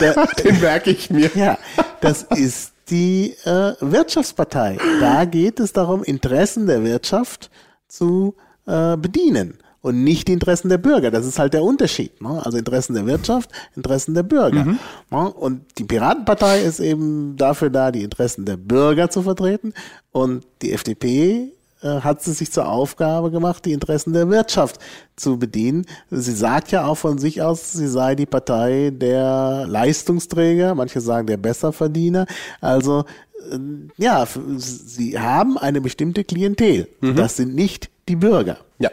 der, *laughs* Den merke ich mir. ja, das ist die äh, Wirtschaftspartei. Da geht es darum, Interessen der Wirtschaft zu äh, bedienen und nicht die Interessen der Bürger. Das ist halt der Unterschied. Ne? Also Interessen der Wirtschaft, Interessen der Bürger. Ne? Und die Piratenpartei ist eben dafür da, die Interessen der Bürger zu vertreten. Und die FDP äh, hat es sich zur Aufgabe gemacht, die Interessen der Wirtschaft zu bedienen. Sie sagt ja auch von sich aus, sie sei die Partei der Leistungsträger, manche sagen der Besserverdiener. Also äh, ja, sie haben eine bestimmte Klientel. Das sind nicht die Bürger. Ja.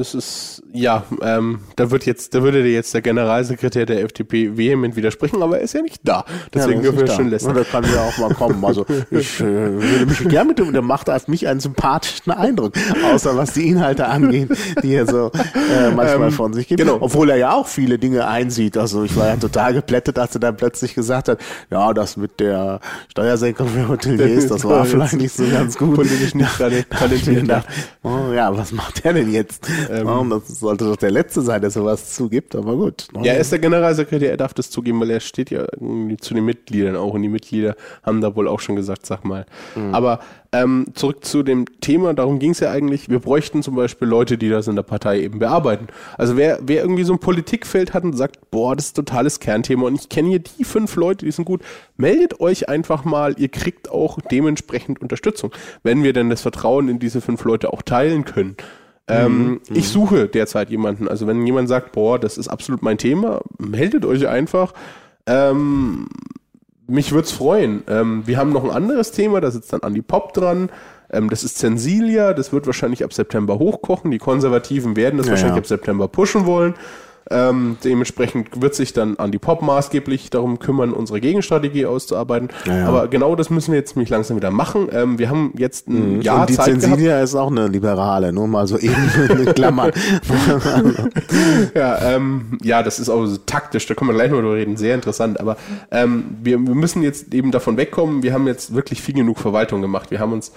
Das ist, ja, ähm, da wird jetzt, da würde dir jetzt der Generalsekretär der FDP vehement widersprechen, aber er ist ja nicht da. Deswegen Ja, dürfen wir schon lästern. Ja, Das kann ja auch mal kommen. Also ich äh, würde mich gerne mit dem, der macht auf mich einen sympathischen Eindruck, außer was die Inhalte angehen, die er so äh, manchmal Ähm, von sich gibt. genau. Obwohl er ja auch viele Dinge einsieht. Also ich war ja total geplättet, als er dann plötzlich gesagt hat, ja, das mit der Steuersenkung für Hoteliers, das war *laughs* vielleicht nicht so ganz gut. Politisch nicht mir talentiert. *laughs* oh, ja, was macht der denn jetzt? Ähm. oh, das sollte doch der Letzte sein, der sowas zugibt, aber gut. ne? Ja, er ist der Generalsekretär, er darf das zugeben, weil er steht ja zu den Mitgliedern auch und die Mitglieder haben da wohl auch schon gesagt, sag mal. Aber ähm, zurück zu dem Thema, darum ging es ja eigentlich, wir bräuchten zum Beispiel Leute, die das in der Partei eben bearbeiten. Also wer, wer irgendwie so ein Politikfeld hat und sagt, boah, das ist ein totales Kernthema und ich kenne hier die fünf Leute, die sind gut, meldet euch einfach mal, ihr kriegt auch dementsprechend Unterstützung, wenn wir denn das Vertrauen in diese fünf Leute auch teilen können. Ähm, ich suche derzeit jemanden. Also wenn jemand sagt, boah, das ist absolut mein Thema, meldet euch einfach. Ähm, mich würde es freuen. Ähm, wir haben noch ein anderes Thema, da sitzt dann Andi Pop dran. Ähm, das ist Zensilia, das wird wahrscheinlich ab September hochkochen. Die Konservativen werden das Ja, wahrscheinlich ja. ab September pushen wollen. Ähm, dementsprechend wird sich dann Andi Pop maßgeblich darum kümmern, unsere Gegenstrategie auszuarbeiten. Ja. Aber genau das müssen wir jetzt nämlich langsam wieder machen. Ähm, wir haben jetzt ein Jahr Mhm. und die Zeit gehabt. Zensilia ist auch eine Liberale, nur mal so eben *laughs* in Klammern. *laughs* Ja, ähm, ja, das ist auch so taktisch, da können wir gleich mal drüber reden, sehr interessant. Aber ähm, wir, wir müssen jetzt eben davon wegkommen, wir haben jetzt wirklich viel genug Verwaltung gemacht. Wir haben uns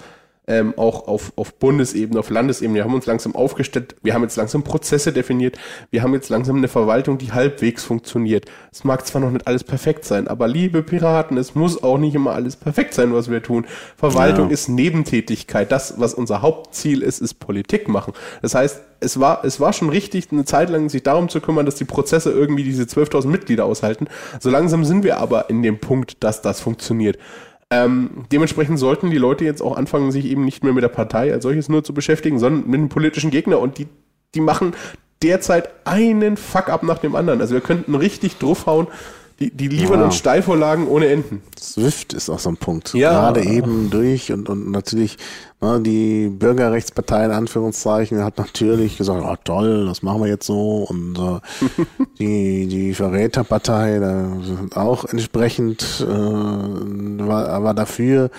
ähm, auch auf, auf Bundesebene, auf Landesebene, wir haben uns langsam aufgestellt, wir haben jetzt langsam Prozesse definiert, wir haben jetzt langsam eine Verwaltung, die halbwegs funktioniert. Es mag zwar noch nicht alles perfekt sein, aber liebe Piraten, es muss auch nicht immer alles perfekt sein, was wir tun. Verwaltung Ja. ist Nebentätigkeit. Das, was unser Hauptziel ist, ist Politik machen. Das heißt, es war, es war schon richtig, eine Zeit lang sich darum zu kümmern, dass die Prozesse irgendwie diese 12.000 Mitglieder aushalten. So langsam sind wir aber in dem Punkt, dass das funktioniert. Ähm, dementsprechend sollten die Leute jetzt auch anfangen, sich eben nicht mehr mit der Partei als solches nur zu beschäftigen, sondern mit dem politischen Gegner. Und die, die machen derzeit einen Fuck-up nach dem anderen. Also wir könnten richtig draufhauen. Die, die liefern Ja. uns Steilvorlagen ohne Enden. SWIFT ist auch so ein Punkt. Ja. Gerade eben durch und, und natürlich ne, die Bürgerrechtspartei in Anführungszeichen hat natürlich gesagt, ah, toll, das machen wir jetzt so und äh, *laughs* die, die Verräterpartei da sind auch entsprechend äh, war, war dafür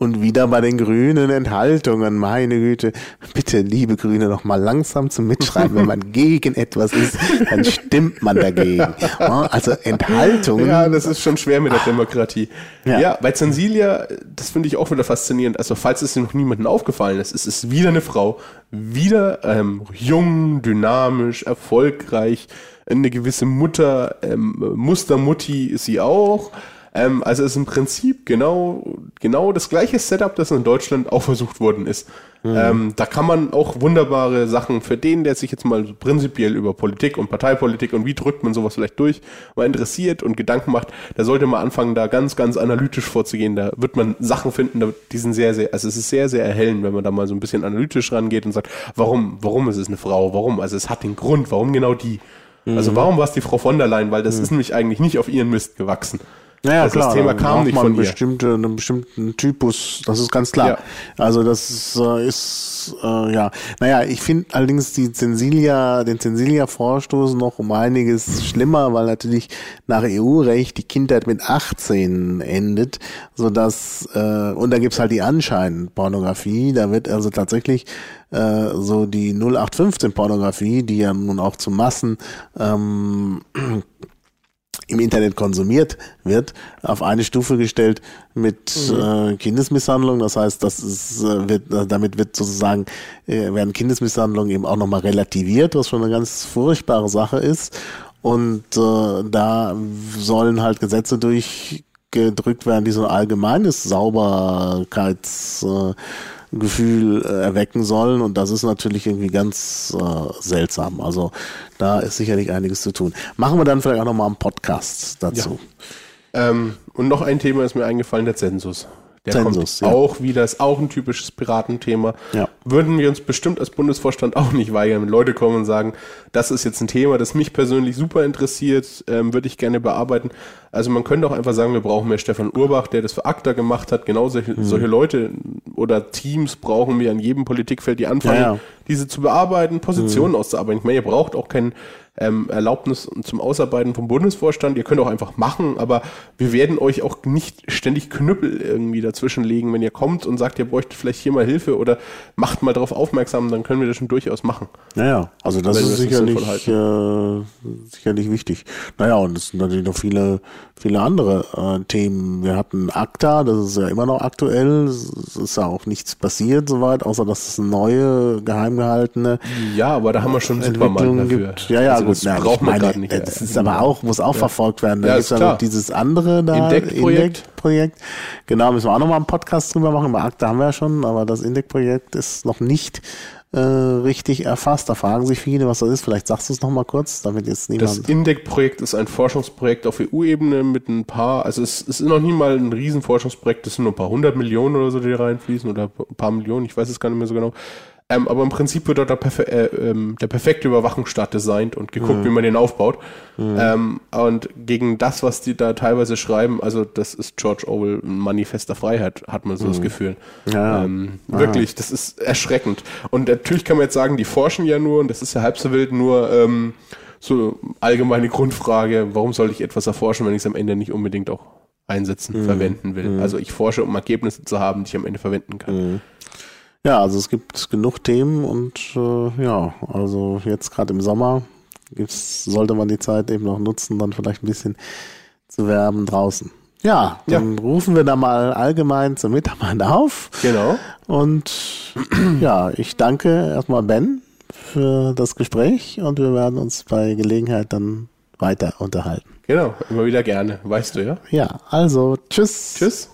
und wieder bei den Grünen Enthaltungen, meine Güte, bitte, liebe Grüne, noch mal langsam zum Mitschreiben, wenn man gegen etwas ist, dann stimmt man dagegen. Also Enthaltungen. Ja, das ist schon schwer mit der Demokratie. Ja, Ja. bei Zensilia, das finde ich auch wieder faszinierend. Also, falls es noch niemandem aufgefallen ist, es ist wieder eine Frau, wieder ähm, jung, dynamisch, erfolgreich, eine gewisse Mutter, ähm, Mustermutti ist sie auch. Ähm, also es ist im Prinzip genau genau das gleiche Setup, das in Deutschland auch versucht worden ist. Mhm. Ähm, da kann man auch wunderbare Sachen für den, der sich jetzt mal so prinzipiell über Politik und Parteipolitik und wie drückt man sowas vielleicht durch, mal interessiert und Gedanken macht, da sollte man anfangen, da ganz, ganz analytisch vorzugehen. Da wird man Sachen finden, die sind sehr, sehr, also es ist sehr, sehr erhellend, wenn man da mal so ein bisschen analytisch rangeht und sagt, warum, warum ist es eine Frau, warum? Also es hat den Grund, warum genau die? Also mhm. warum war es die Frau von der Leyen? Weil das mhm. ist nämlich eigentlich nicht auf ihren Mist gewachsen. Naja, also klar, das Thema kam nicht von bestimmte, einen bestimmten Typus, das ist ganz klar. Ja. Also das ist, äh, ist äh, ja, naja, ich finde allerdings die Zensilia, den Zensilia-Vorstoß noch um einiges schlimmer, weil natürlich nach EU-Recht die Kindheit mit 18 endet, so dass äh, und da gibt's halt die Anschein-Pornografie, da wird also tatsächlich äh, so die 0815 Pornografie, die ja nun auch zu Massen ähm, im Internet konsumiert wird, auf eine Stufe gestellt mit mhm. äh, Kindesmisshandlung. Das heißt, das ist, äh, wird, äh, damit wird sozusagen äh, werden Kindesmisshandlungen eben auch nochmal relativiert, was schon eine ganz furchtbare Sache ist. Und äh, da sollen halt Gesetze durchgedrückt werden, die so ein allgemeines Sauberkeits äh, Gefühl äh, erwecken sollen. Und das ist natürlich irgendwie ganz äh, seltsam. Also da ist sicherlich einiges zu tun. Machen wir dann vielleicht auch nochmal einen Podcast dazu. Ja. Ähm, und noch ein Thema ist mir eingefallen, der Zensus. Der Zensus, kommt ja. auch wieder, ist auch ein typisches Piratenthema. Ja. Würden wir uns bestimmt als Bundesvorstand auch nicht weigern, wenn Leute kommen und sagen, das ist jetzt ein Thema, das mich persönlich super interessiert, ähm, würde ich gerne bearbeiten. Also man könnte auch einfach sagen, wir brauchen mehr Stefan Urbach, der das für ACTA gemacht hat. Genau solche, mhm. solche Leute oder Teams brauchen wir an jedem Politikfeld, die anfangen, ja, diese zu bearbeiten, Positionen mhm. auszuarbeiten. Ich meine, ihr braucht auch keinen ähm, Erlaubnis zum Ausarbeiten vom Bundesvorstand. Ihr könnt auch einfach machen, aber wir werden euch auch nicht ständig Knüppel irgendwie dazwischen legen, wenn ihr kommt und sagt, ihr bräuchtet vielleicht hier mal Hilfe oder macht mal darauf aufmerksam, dann können wir das schon durchaus machen. Naja, also das ist sicherlich, äh, sicherlich wichtig. Naja, und es sind natürlich noch viele, viele andere äh, Themen. Wir hatten ACTA, das ist ja immer noch aktuell. Es ist ja auch nichts passiert soweit, außer dass es neue geheim gehaltene Ja, aber da haben wir schon dafür. Gibt. Ja, ja, also gut. Das braucht man gerade nicht. Das ist aber auch, muss auch ja. verfolgt werden. Da ja, gibt es ja noch dieses andere da. Index-Projekt. Projekt. Genau, müssen wir auch nochmal einen Podcast drüber machen. Bei ACTA haben wir ja schon, aber das Index-Projekt ist noch nicht äh, richtig erfasst. Da fragen sich viele, was das ist. Vielleicht sagst du es nochmal kurz, damit jetzt niemand. Das Index-Projekt ist ein Forschungsprojekt auf EU-Ebene mit ein paar, also es, es ist noch nie mal ein Riesenforschungsprojekt, das sind nur ein paar hundert Millionen oder so, die reinfließen oder ein paar Millionen, ich weiß es gar nicht mehr so genau. Ähm, aber im Prinzip wird dort der, perfe äh, ähm, der perfekte Überwachungsstaat designt und geguckt, mhm. wie man den aufbaut. Mhm. Ähm, und gegen das, was die da teilweise schreiben, also das ist George Orwell ein Manifest der Freiheit, hat man so mhm. das Gefühl. Ja. Ähm, wirklich, das ist erschreckend. Und natürlich kann man jetzt sagen, die forschen ja nur, und das ist ja halb so wild, nur ähm, so allgemeine Grundfrage, warum soll ich etwas erforschen, wenn ich es am Ende nicht unbedingt auch einsetzen, mhm. verwenden will. Mhm. Also ich forsche, um Ergebnisse zu haben, die ich am Ende verwenden kann. Ja, also es gibt genug Themen und äh, ja, also jetzt gerade im Sommer gibt's, sollte man die Zeit eben noch nutzen, dann vielleicht ein bisschen zu werben draußen. Ja, dann ja. rufen wir da mal allgemein zum Mitarbeit auf. Genau. Und ja, ich danke erstmal Ben für das Gespräch und wir werden uns bei Gelegenheit dann weiter unterhalten. Genau, immer wieder gerne, weißt du ja. Ja, also tschüss. Tschüss.